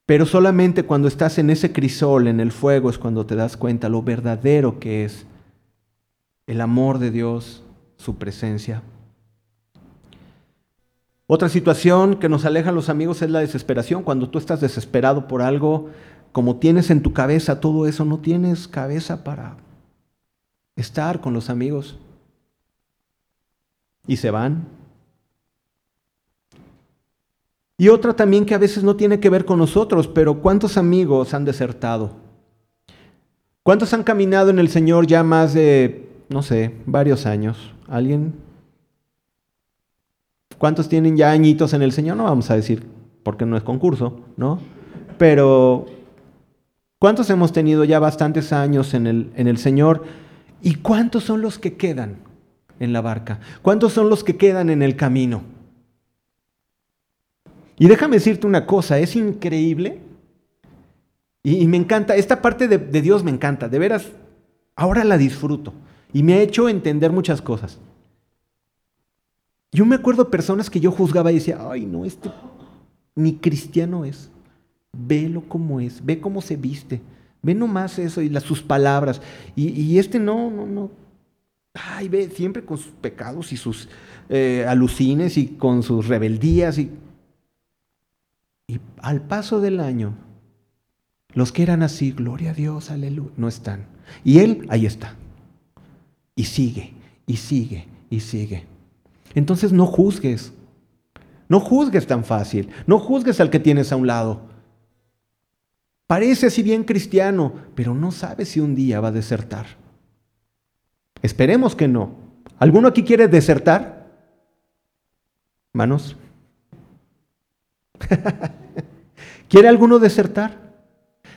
Pero solamente cuando estás en ese crisol, en el fuego, es cuando te das cuenta lo verdadero que es el amor de Dios, su presencia. Otra situación que nos aleja a los amigos es la desesperación. Cuando tú estás desesperado por algo, como tienes en tu cabeza todo eso, no tienes cabeza para estar con los amigos. Y se van. Y otra también que a veces no tiene que ver con nosotros, pero ¿cuántos amigos han desertado? ¿Cuántos han caminado en el Señor ya más de, no sé, varios años? ¿Alguien? ¿Cuántos tienen ya añitos en el Señor? No vamos a decir porque no es concurso, ¿no? Pero, ¿cuántos hemos tenido ya bastantes años en el, en el Señor? ¿Y cuántos son los que quedan en la barca? ¿Cuántos son los que quedan en el camino? Y déjame decirte una cosa, es increíble. Y, me encanta, esta parte de, de Dios me encanta, de veras, ahora la disfruto. Y me ha hecho entender muchas cosas. Yo me acuerdo de personas que yo juzgaba y decía, ay, no, este ni cristiano es. Velo como es, ve cómo se viste, ve nomás eso y las, sus palabras. Y, este no, no, no. Ay, ve siempre con sus pecados y sus eh, alucines y con sus rebeldías. Y, y al paso del año, los que eran así, gloria a Dios, aleluya, no están. Y él ahí está. Y sigue, y sigue, y sigue. Entonces no juzgues. No juzgues tan fácil. No juzgues al que tienes a un lado. Parece así bien cristiano, pero no sabes si un día va a desertar. Esperemos que no. ¿Alguno aquí quiere desertar? Manos. [laughs] ¿Quiere alguno desertar?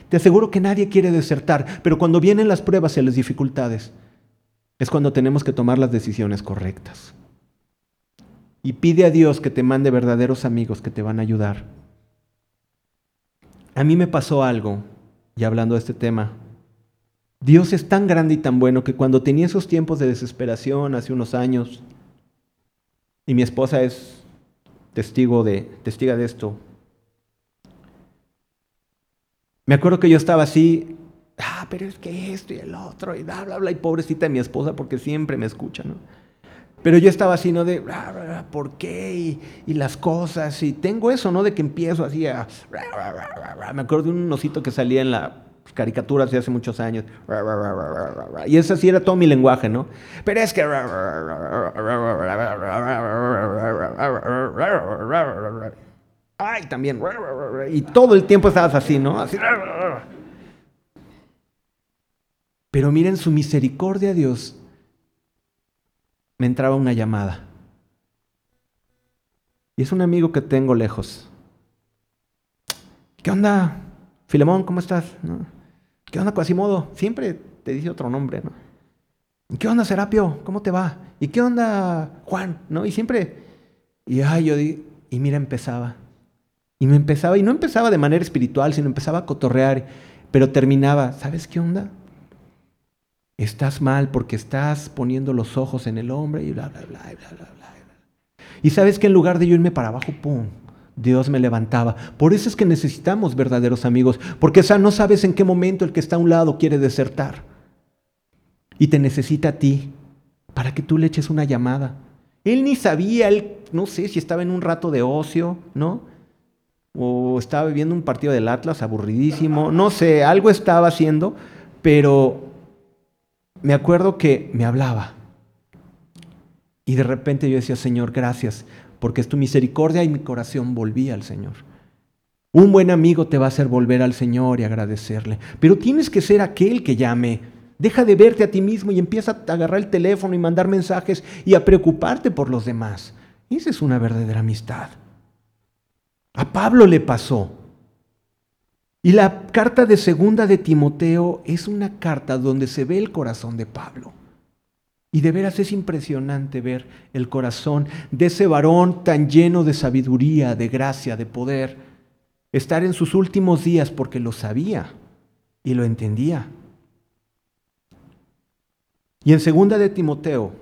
Te aseguro que nadie quiere desertar, pero cuando vienen las pruebas y las dificultades, es cuando tenemos que tomar las decisiones correctas y pide a Dios que te mande verdaderos amigos que te van a ayudar. A mí me pasó algo, y hablando de este tema, Dios es tan grande y tan bueno que cuando tenía esos tiempos de desesperación hace unos años, y mi esposa es testigo de, testiga de esto, me acuerdo que yo estaba así, ah, pero es que esto y el otro, y bla, bla, bla, y pobrecita mi esposa porque siempre me escucha, ¿no? Pero yo estaba así, ¿no? De, ¿por qué? Y, las cosas. Y tengo eso, ¿no? De que empiezo así a... Me acuerdo de un osito que salía en la caricatura de hace muchos años. Y ese sí era todo mi lenguaje, ¿no? Pero es que... Ay, también. Y todo el tiempo estabas así, ¿no? Así. Pero miren su misericordia, Dios me entraba una llamada. Y es un amigo que tengo lejos. ¿Qué onda, Filemón? ¿Cómo estás? ¿Qué onda, Quasimodo? Siempre te dice otro nombre, ¿no? ¿Qué onda, Serapio? ¿Cómo te va? ¿Y qué onda, Juan? ¿No? Y siempre, y ay, yo di, y mira, empezaba. Y me empezaba, y no empezaba de manera espiritual, sino empezaba a cotorrear, pero terminaba, ¿sabes qué onda? Estás mal porque estás poniendo los ojos en el hombre y bla, bla, bla, bla, bla, bla. Y sabes que en lugar de yo irme para abajo, ¡pum! Dios me levantaba. Por eso es que necesitamos verdaderos amigos, porque no sabes en qué momento el que está a un lado quiere desertar. Y te necesita a ti para que tú le eches una llamada. Él ni sabía, él no sé si estaba en un rato de ocio, ¿no? O estaba viendo un partido del Atlas aburridísimo, no sé, algo estaba haciendo, pero me acuerdo que me hablaba. Y de repente yo decía, Señor, gracias, porque es tu misericordia y mi corazón volvía al Señor. Un buen amigo te va a hacer volver al Señor y agradecerle. Pero tienes que ser aquel que llame. Deja de verte a ti mismo y empieza a agarrar el teléfono y mandar mensajes y a preocuparte por los demás. Esa es una verdadera amistad. A Pablo le pasó. Y la carta de segunda de Timoteo es una carta donde se ve el corazón de Pablo. Y de veras es impresionante ver el corazón de ese varón tan lleno de sabiduría, de gracia, de poder, estar en sus últimos días porque lo sabía y lo entendía. Y en segunda de Timoteo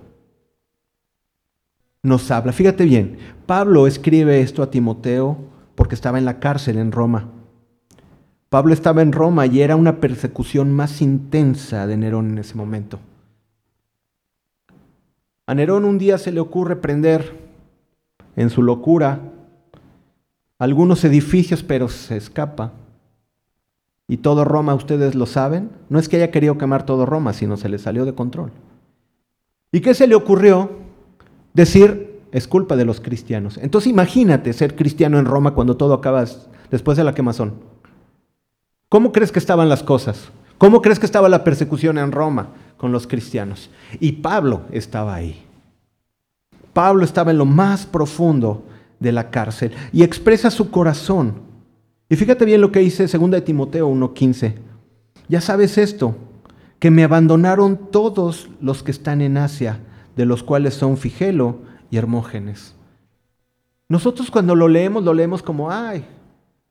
nos habla, fíjate bien, Pablo escribe esto a Timoteo porque estaba en la cárcel en Roma. Pablo estaba en Roma y era una persecución más intensa de Nerón en ese momento. A Nerón un día se le ocurre prender en su locura algunos edificios, pero se escapa. Y todo Roma, ustedes lo saben, no es que haya querido quemar todo Roma, sino se le salió de control. ¿Y qué se le ocurrió? Decir, es culpa de los cristianos. Entonces imagínate ser cristiano en Roma cuando todo acaba después de la quemazón. ¿Cómo crees que estaban las cosas? ¿Cómo crees que estaba la persecución en Roma con los cristianos? Y Pablo estaba ahí. Pablo estaba en lo más profundo de la cárcel y expresa su corazón. Y fíjate bien lo que dice 2 de Timoteo 1:15. Ya sabes esto, que me abandonaron todos los que están en Asia, de los cuales son Figelo y Hermógenes. Nosotros cuando lo leemos, lo leemos como, ay,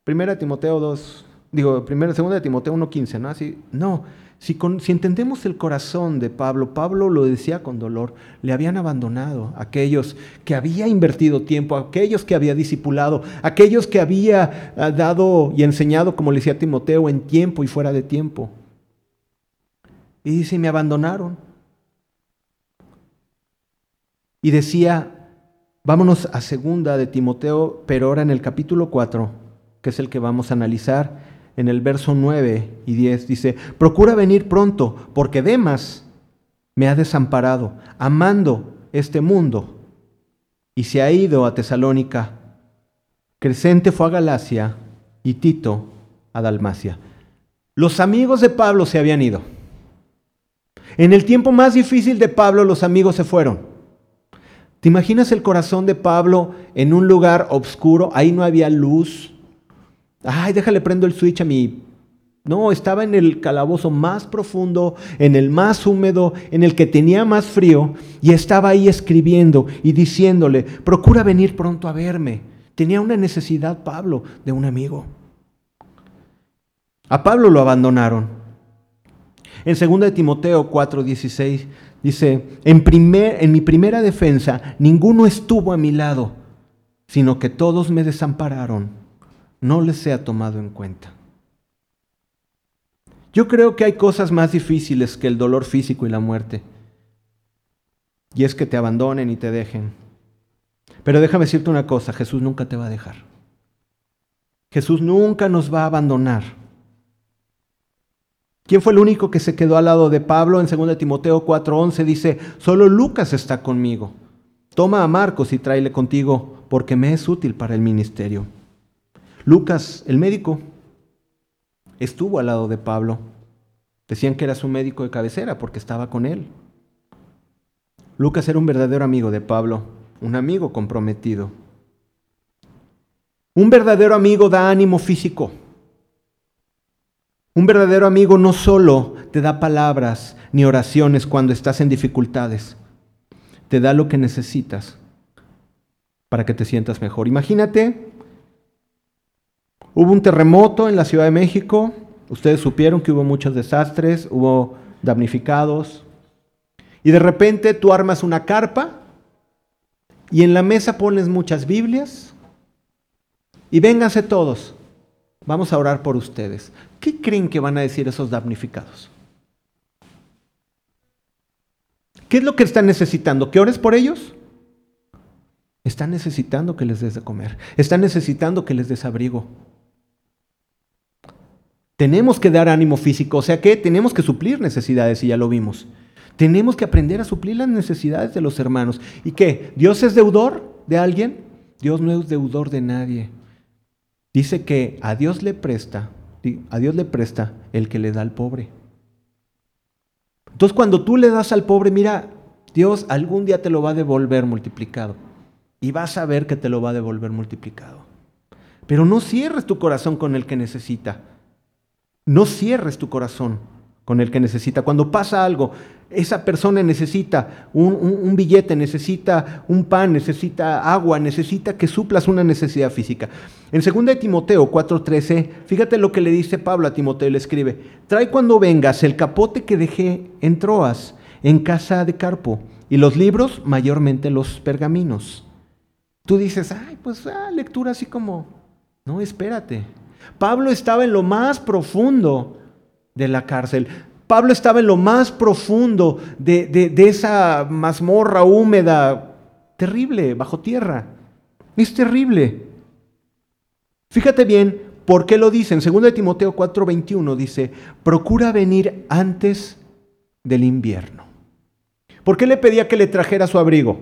1 Timoteo 2, digo, 2 de Timoteo 1.15, ¿no? Así, no, si, si, entendemos el corazón de Pablo, Pablo lo decía con dolor, le habían abandonado aquellos que había invertido tiempo, aquellos que había discipulado, aquellos que había ah, dado y enseñado, como le decía Timoteo, en tiempo y fuera de tiempo. Y dice, me abandonaron. Y decía, vámonos a segunda de Timoteo, pero ahora en el capítulo 4, que es el que vamos a analizar en el verso 9 y 10 dice, procura venir pronto, porque Demas me ha desamparado, amando este mundo, y se ha ido a Tesalónica. Crescente fue a Galacia y Tito a Dalmacia. Los amigos de Pablo se habían ido. En el tiempo más difícil de Pablo, los amigos se fueron. ¿Te imaginas el corazón de Pablo en un lugar oscuro? Ahí no había luz, ay, déjale prendo el switch a mi... No, estaba en el calabozo más profundo, en el más húmedo, en el que tenía más frío, y estaba ahí escribiendo y diciéndole, procura venir pronto a verme. Tenía una necesidad Pablo de un amigo. A Pablo lo abandonaron. En 2 de Timoteo 4:16 dice, en, primer, en mi primera defensa ninguno estuvo a mi lado, sino que todos me desampararon no les sea tomado en cuenta. Yo creo que hay cosas más difíciles que el dolor físico y la muerte. Y es que te abandonen y te dejen. Pero déjame decirte una cosa, Jesús nunca te va a dejar. Jesús nunca nos va a abandonar. ¿Quién fue el único que se quedó al lado de Pablo? En 2 Timoteo 4:11 dice, solo Lucas está conmigo. Toma a Marcos y tráele contigo porque me es útil para el ministerio. Lucas, el médico, estuvo al lado de Pablo. Decían que era su médico de cabecera porque estaba con él. Lucas era un verdadero amigo de Pablo, un amigo comprometido. Un verdadero amigo da ánimo físico. Un verdadero amigo no solo te da palabras ni oraciones cuando estás en dificultades, te da lo que necesitas para que te sientas mejor. Imagínate Hubo un terremoto en la Ciudad de México, ustedes supieron que hubo muchos desastres, hubo damnificados, y de repente tú armas una carpa y en la mesa pones muchas Biblias y vénganse todos, vamos a orar por ustedes. ¿Qué creen que van a decir esos damnificados? ¿Qué es lo que están necesitando? ¿Que ores por ellos? Están necesitando que les des de comer. Están necesitando que les des abrigo. Tenemos que dar ánimo físico, o sea que tenemos que suplir necesidades, y ya lo vimos. Tenemos que aprender a suplir las necesidades de los hermanos. ¿Y qué? ¿Dios es deudor de alguien? Dios no es deudor de nadie. Dice que a Dios le presta, a Dios le presta el que le da al pobre. Entonces cuando tú le das al pobre, mira, Dios algún día te lo va a devolver multiplicado. Y vas a ver que te lo va a devolver multiplicado. Pero no cierres tu corazón con el que necesita. No cierres tu corazón con el que necesita. Cuando pasa algo, esa persona necesita un, billete, necesita un pan, necesita agua, necesita que suplas una necesidad física. En 2 de Timoteo 4:13, fíjate lo que le dice Pablo a Timoteo, le escribe, trae cuando vengas el capote que dejé en Troas, en casa de Carpo, y los libros, mayormente los pergaminos. Tú dices, ay, pues ah, lectura así como, no, espérate, Pablo estaba en lo más profundo de la cárcel. Pablo estaba en lo más profundo de, esa mazmorra húmeda, terrible, bajo tierra. Es terrible. Fíjate bien, ¿por qué lo dice? En 2 Timoteo 4:21 dice, procura venir antes del invierno. ¿Por qué le pedía que le trajera su abrigo?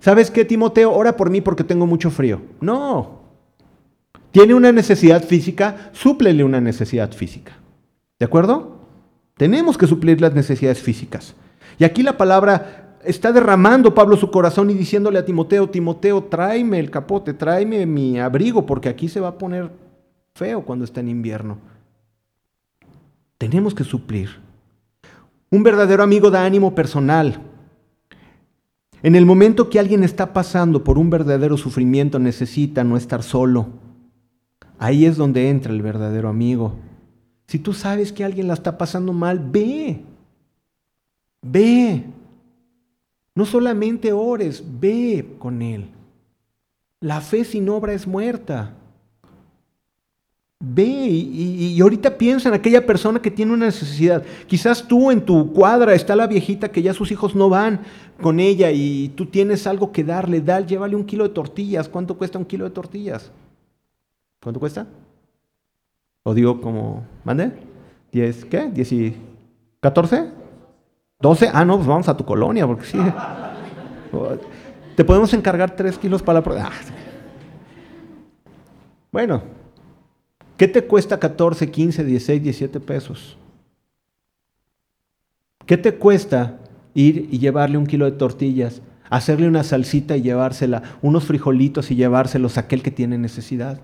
¿Sabes qué, Timoteo? Ora por mí porque tengo mucho frío. No, tiene una necesidad física, súplele una necesidad física. ¿De acuerdo? Tenemos que suplir las necesidades físicas. Y aquí la palabra está derramando Pablo su corazón y diciéndole a Timoteo, Timoteo, tráeme el capote, tráeme mi abrigo, porque aquí se va a poner feo cuando está en invierno. Tenemos que suplir. Un verdadero amigo da ánimo personal. En el momento que alguien está pasando por un verdadero sufrimiento, necesita no estar solo. Ahí es donde entra el verdadero amigo. Si tú sabes que alguien la está pasando mal, ve. Ve. No solamente ores, ve con él. La fe sin obra es muerta. Ve y, ahorita piensa en aquella persona que tiene una necesidad. Quizás tú en tu cuadra está la viejita que ya sus hijos no van con ella y tú tienes algo que darle. Dale, llévale un kilo de tortillas. ¿Cuánto cuesta un kilo de tortillas? ¿Cuánto cuesta? O digo como, ¿mande? ¿Diez qué? ¿Diez y catorce? ¿Doce? Ah, no, pues vamos a tu colonia porque sí. [laughs] Te podemos encargar tres kilos para la... Ah. Bueno, ¿Qué te cuesta 14, 15, 16, 17 pesos? ¿Qué te cuesta ir y llevarle un kilo de tortillas, hacerle una salsita y llevársela, unos frijolitos y llevárselos a aquel que tiene necesidad?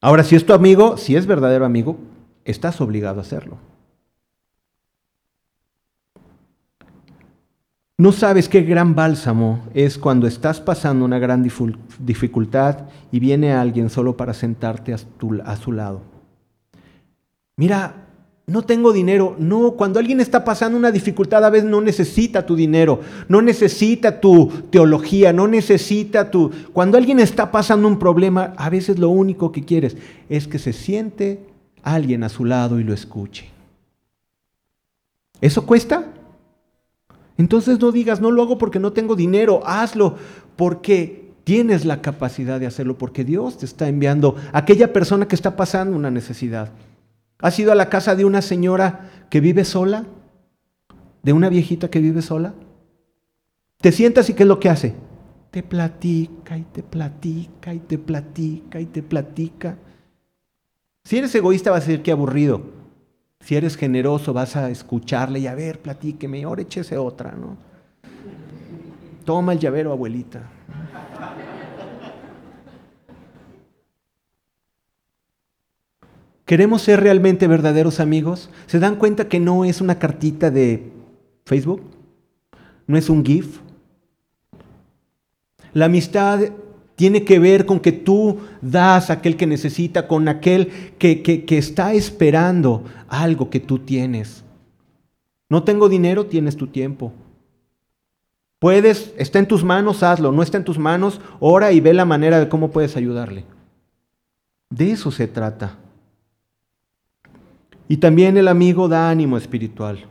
Ahora, si es tu amigo, si es verdadero amigo, estás obligado a hacerlo. No sabes qué gran bálsamo es cuando estás pasando una gran dificultad y viene alguien solo para sentarte a, su lado. Mira, no tengo dinero. No, cuando alguien está pasando una dificultad a veces no necesita tu dinero, no necesita tu teología, no necesita tu... Cuando alguien está pasando un problema, a veces lo único que quieres es que se siente alguien a su lado y lo escuche. ¿Eso cuesta? Entonces no digas, no lo hago porque no tengo dinero, hazlo porque tienes la capacidad de hacerlo, porque Dios te está enviando a aquella persona que está pasando una necesidad. ¿Has ido a la casa de una señora que vive sola? ¿De una viejita que vive sola? Te sientas y ¿qué es lo que hace? Te platica y te platica y te platica y te platica. Si eres egoísta vas a decir que aburrido. Si eres generoso, vas a escucharle y a ver, platíqueme, ahora échese otra, ¿no? Toma el llavero, abuelita. ¿Queremos ser realmente verdaderos amigos? ¿Se dan cuenta que no es una cartita de Facebook? ¿No es un GIF? La amistad tiene que ver con que tú das a aquel que necesita, con aquel que, que, está esperando algo que tú tienes. No tengo dinero, tienes tu tiempo. Puedes, está en tus manos, hazlo. No está en tus manos, ora y ve la manera de cómo puedes ayudarle. De eso se trata. Y también el amigo da ánimo espiritual.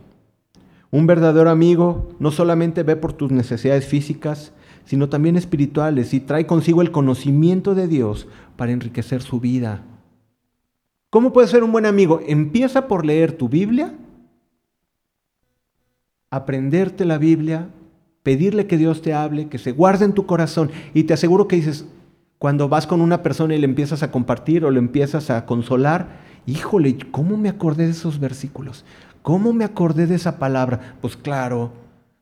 Un verdadero amigo no solamente ve por tus necesidades físicas, sino también espirituales y trae consigo el conocimiento de Dios para enriquecer su vida. ¿Cómo puedes ser un buen amigo? Empieza por leer tu Biblia, aprenderte la Biblia, pedirle que Dios te hable, que se guarde en tu corazón y te aseguro que dices, cuando vas con una persona y le empiezas a compartir o le empiezas a consolar, híjole, ¿cómo me acordé de esos versículos? ¿Cómo me acordé de esa palabra? Pues claro,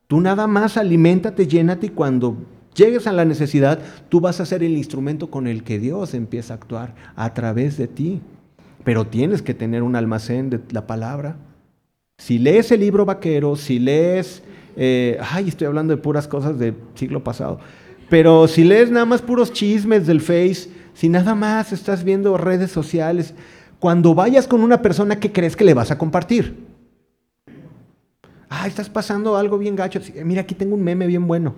tú nada más aliméntate, llénate y cuando llegues a la necesidad, tú vas a ser el instrumento con el que Dios empieza a actuar a través de ti. Pero tienes que tener un almacén de la palabra. Si lees el libro vaquero, si lees, eh, ay, estoy hablando de puras cosas del siglo pasado, pero si lees nada más puros chismes del Face, si nada más estás viendo redes sociales, cuando vayas con una persona que crees que le vas a compartir, ay, estás pasando algo bien gacho, mira, aquí tengo un meme bien bueno.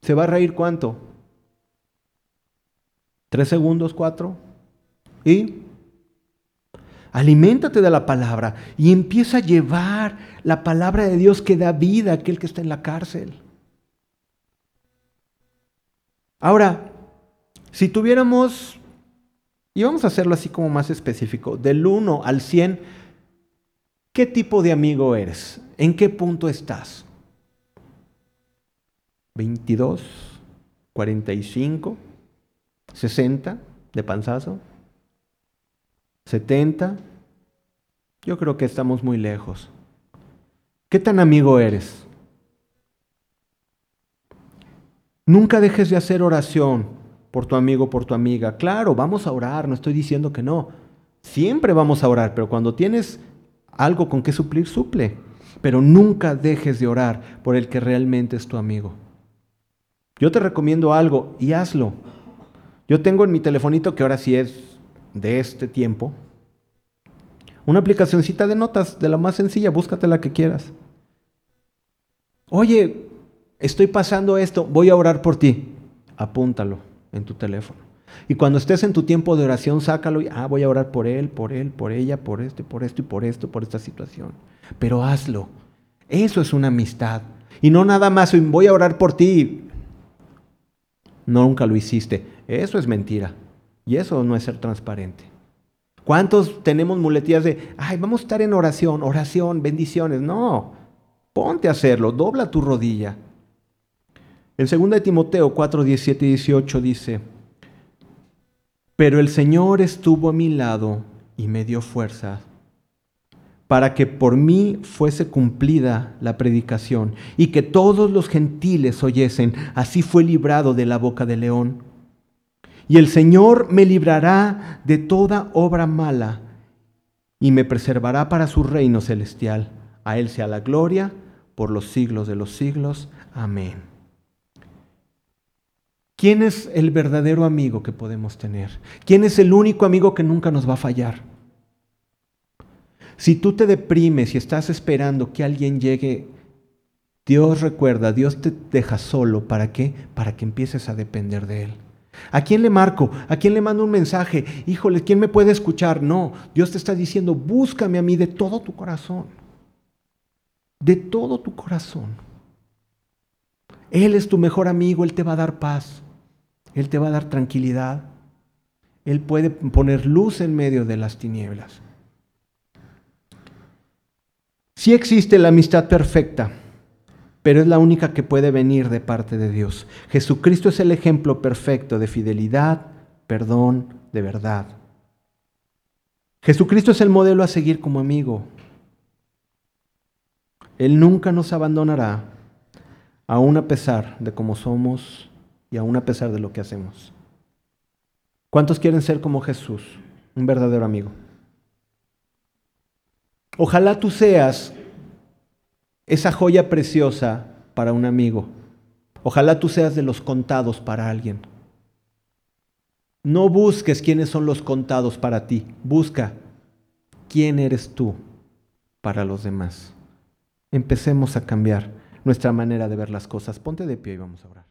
¿Se va a reír cuánto? ¿Tres segundos, cuatro? ¿Y? Aliméntate de la palabra y empieza a llevar la palabra de Dios que da vida a aquel que está en la cárcel. Ahora, si tuviéramos, y vamos a hacerlo así como más específico, del 1 al 100, ¿qué tipo de amigo eres? ¿En qué punto estás? 22, 45, 60 de panzazo, 70, Yo creo que estamos muy lejos. ¿Qué tan amigo eres? Nunca dejes de hacer oración por tu amigo, por tu amiga. Claro, vamos a orar, no estoy diciendo que no. Siempre vamos a orar, pero cuando tienes algo con que suplir, suple. Pero nunca dejes de orar por el que realmente es tu amigo. Yo te recomiendo algo y hazlo. Yo tengo en mi telefonito, que ahora sí es de este tiempo, una aplicacióncita de notas de la más sencilla, búscate la que quieras. Oye, estoy pasando esto, voy a orar por ti. Apúntalo en tu teléfono. Y cuando estés en tu tiempo de oración, sácalo y, ah, voy a orar por él, por él, por ella, por este, por esto y por esto, por esta situación. Pero hazlo. Eso es una amistad. Y no nada más, voy a orar por ti. Nunca lo hiciste. Eso es mentira. Y eso no es ser transparente. ¿Cuántos tenemos muletillas de, ay, vamos a estar en oración, oración, bendiciones? No, ponte a hacerlo, dobla tu rodilla. En 2 Timoteo 4, 17 y 18 dice, pero el Señor estuvo a mi lado y me dio fuerza para que por mí fuese cumplida la predicación y que todos los gentiles oyesen. Así fue librado de la boca del león. Y el Señor me librará de toda obra mala y me preservará para su reino celestial. A Él sea la gloria por los siglos de los siglos. Amén. ¿Quién es el verdadero amigo que podemos tener? ¿Quién es el único amigo que nunca nos va a fallar? Si tú te deprimes y estás esperando que alguien llegue, Dios recuerda, Dios te deja solo. ¿Para qué? Para que empieces a depender de Él. ¿A quién le marco? ¿A quién le mando un mensaje? Híjole, ¿quién me puede escuchar? No, Dios te está diciendo, búscame a mí de todo tu corazón. De todo tu corazón. Él es tu mejor amigo, Él te va a dar paz. Él te va a dar tranquilidad. Él puede poner luz en medio de las tinieblas. Sí existe la amistad perfecta, pero es la única que puede venir de parte de Dios. Jesucristo es el ejemplo perfecto de fidelidad, perdón, de verdad. Jesucristo es el modelo a seguir como amigo. Él nunca nos abandonará, aun a pesar de cómo somos y aún a pesar de lo que hacemos. ¿Cuántos quieren ser como Jesús, un verdadero amigo? Ojalá tú seas esa joya preciosa para un amigo. Ojalá tú seas de los contados para alguien. No busques quiénes son los contados para ti. Busca quién eres tú para los demás. Empecemos a cambiar nuestra manera de ver las cosas. Ponte de pie y vamos a orar.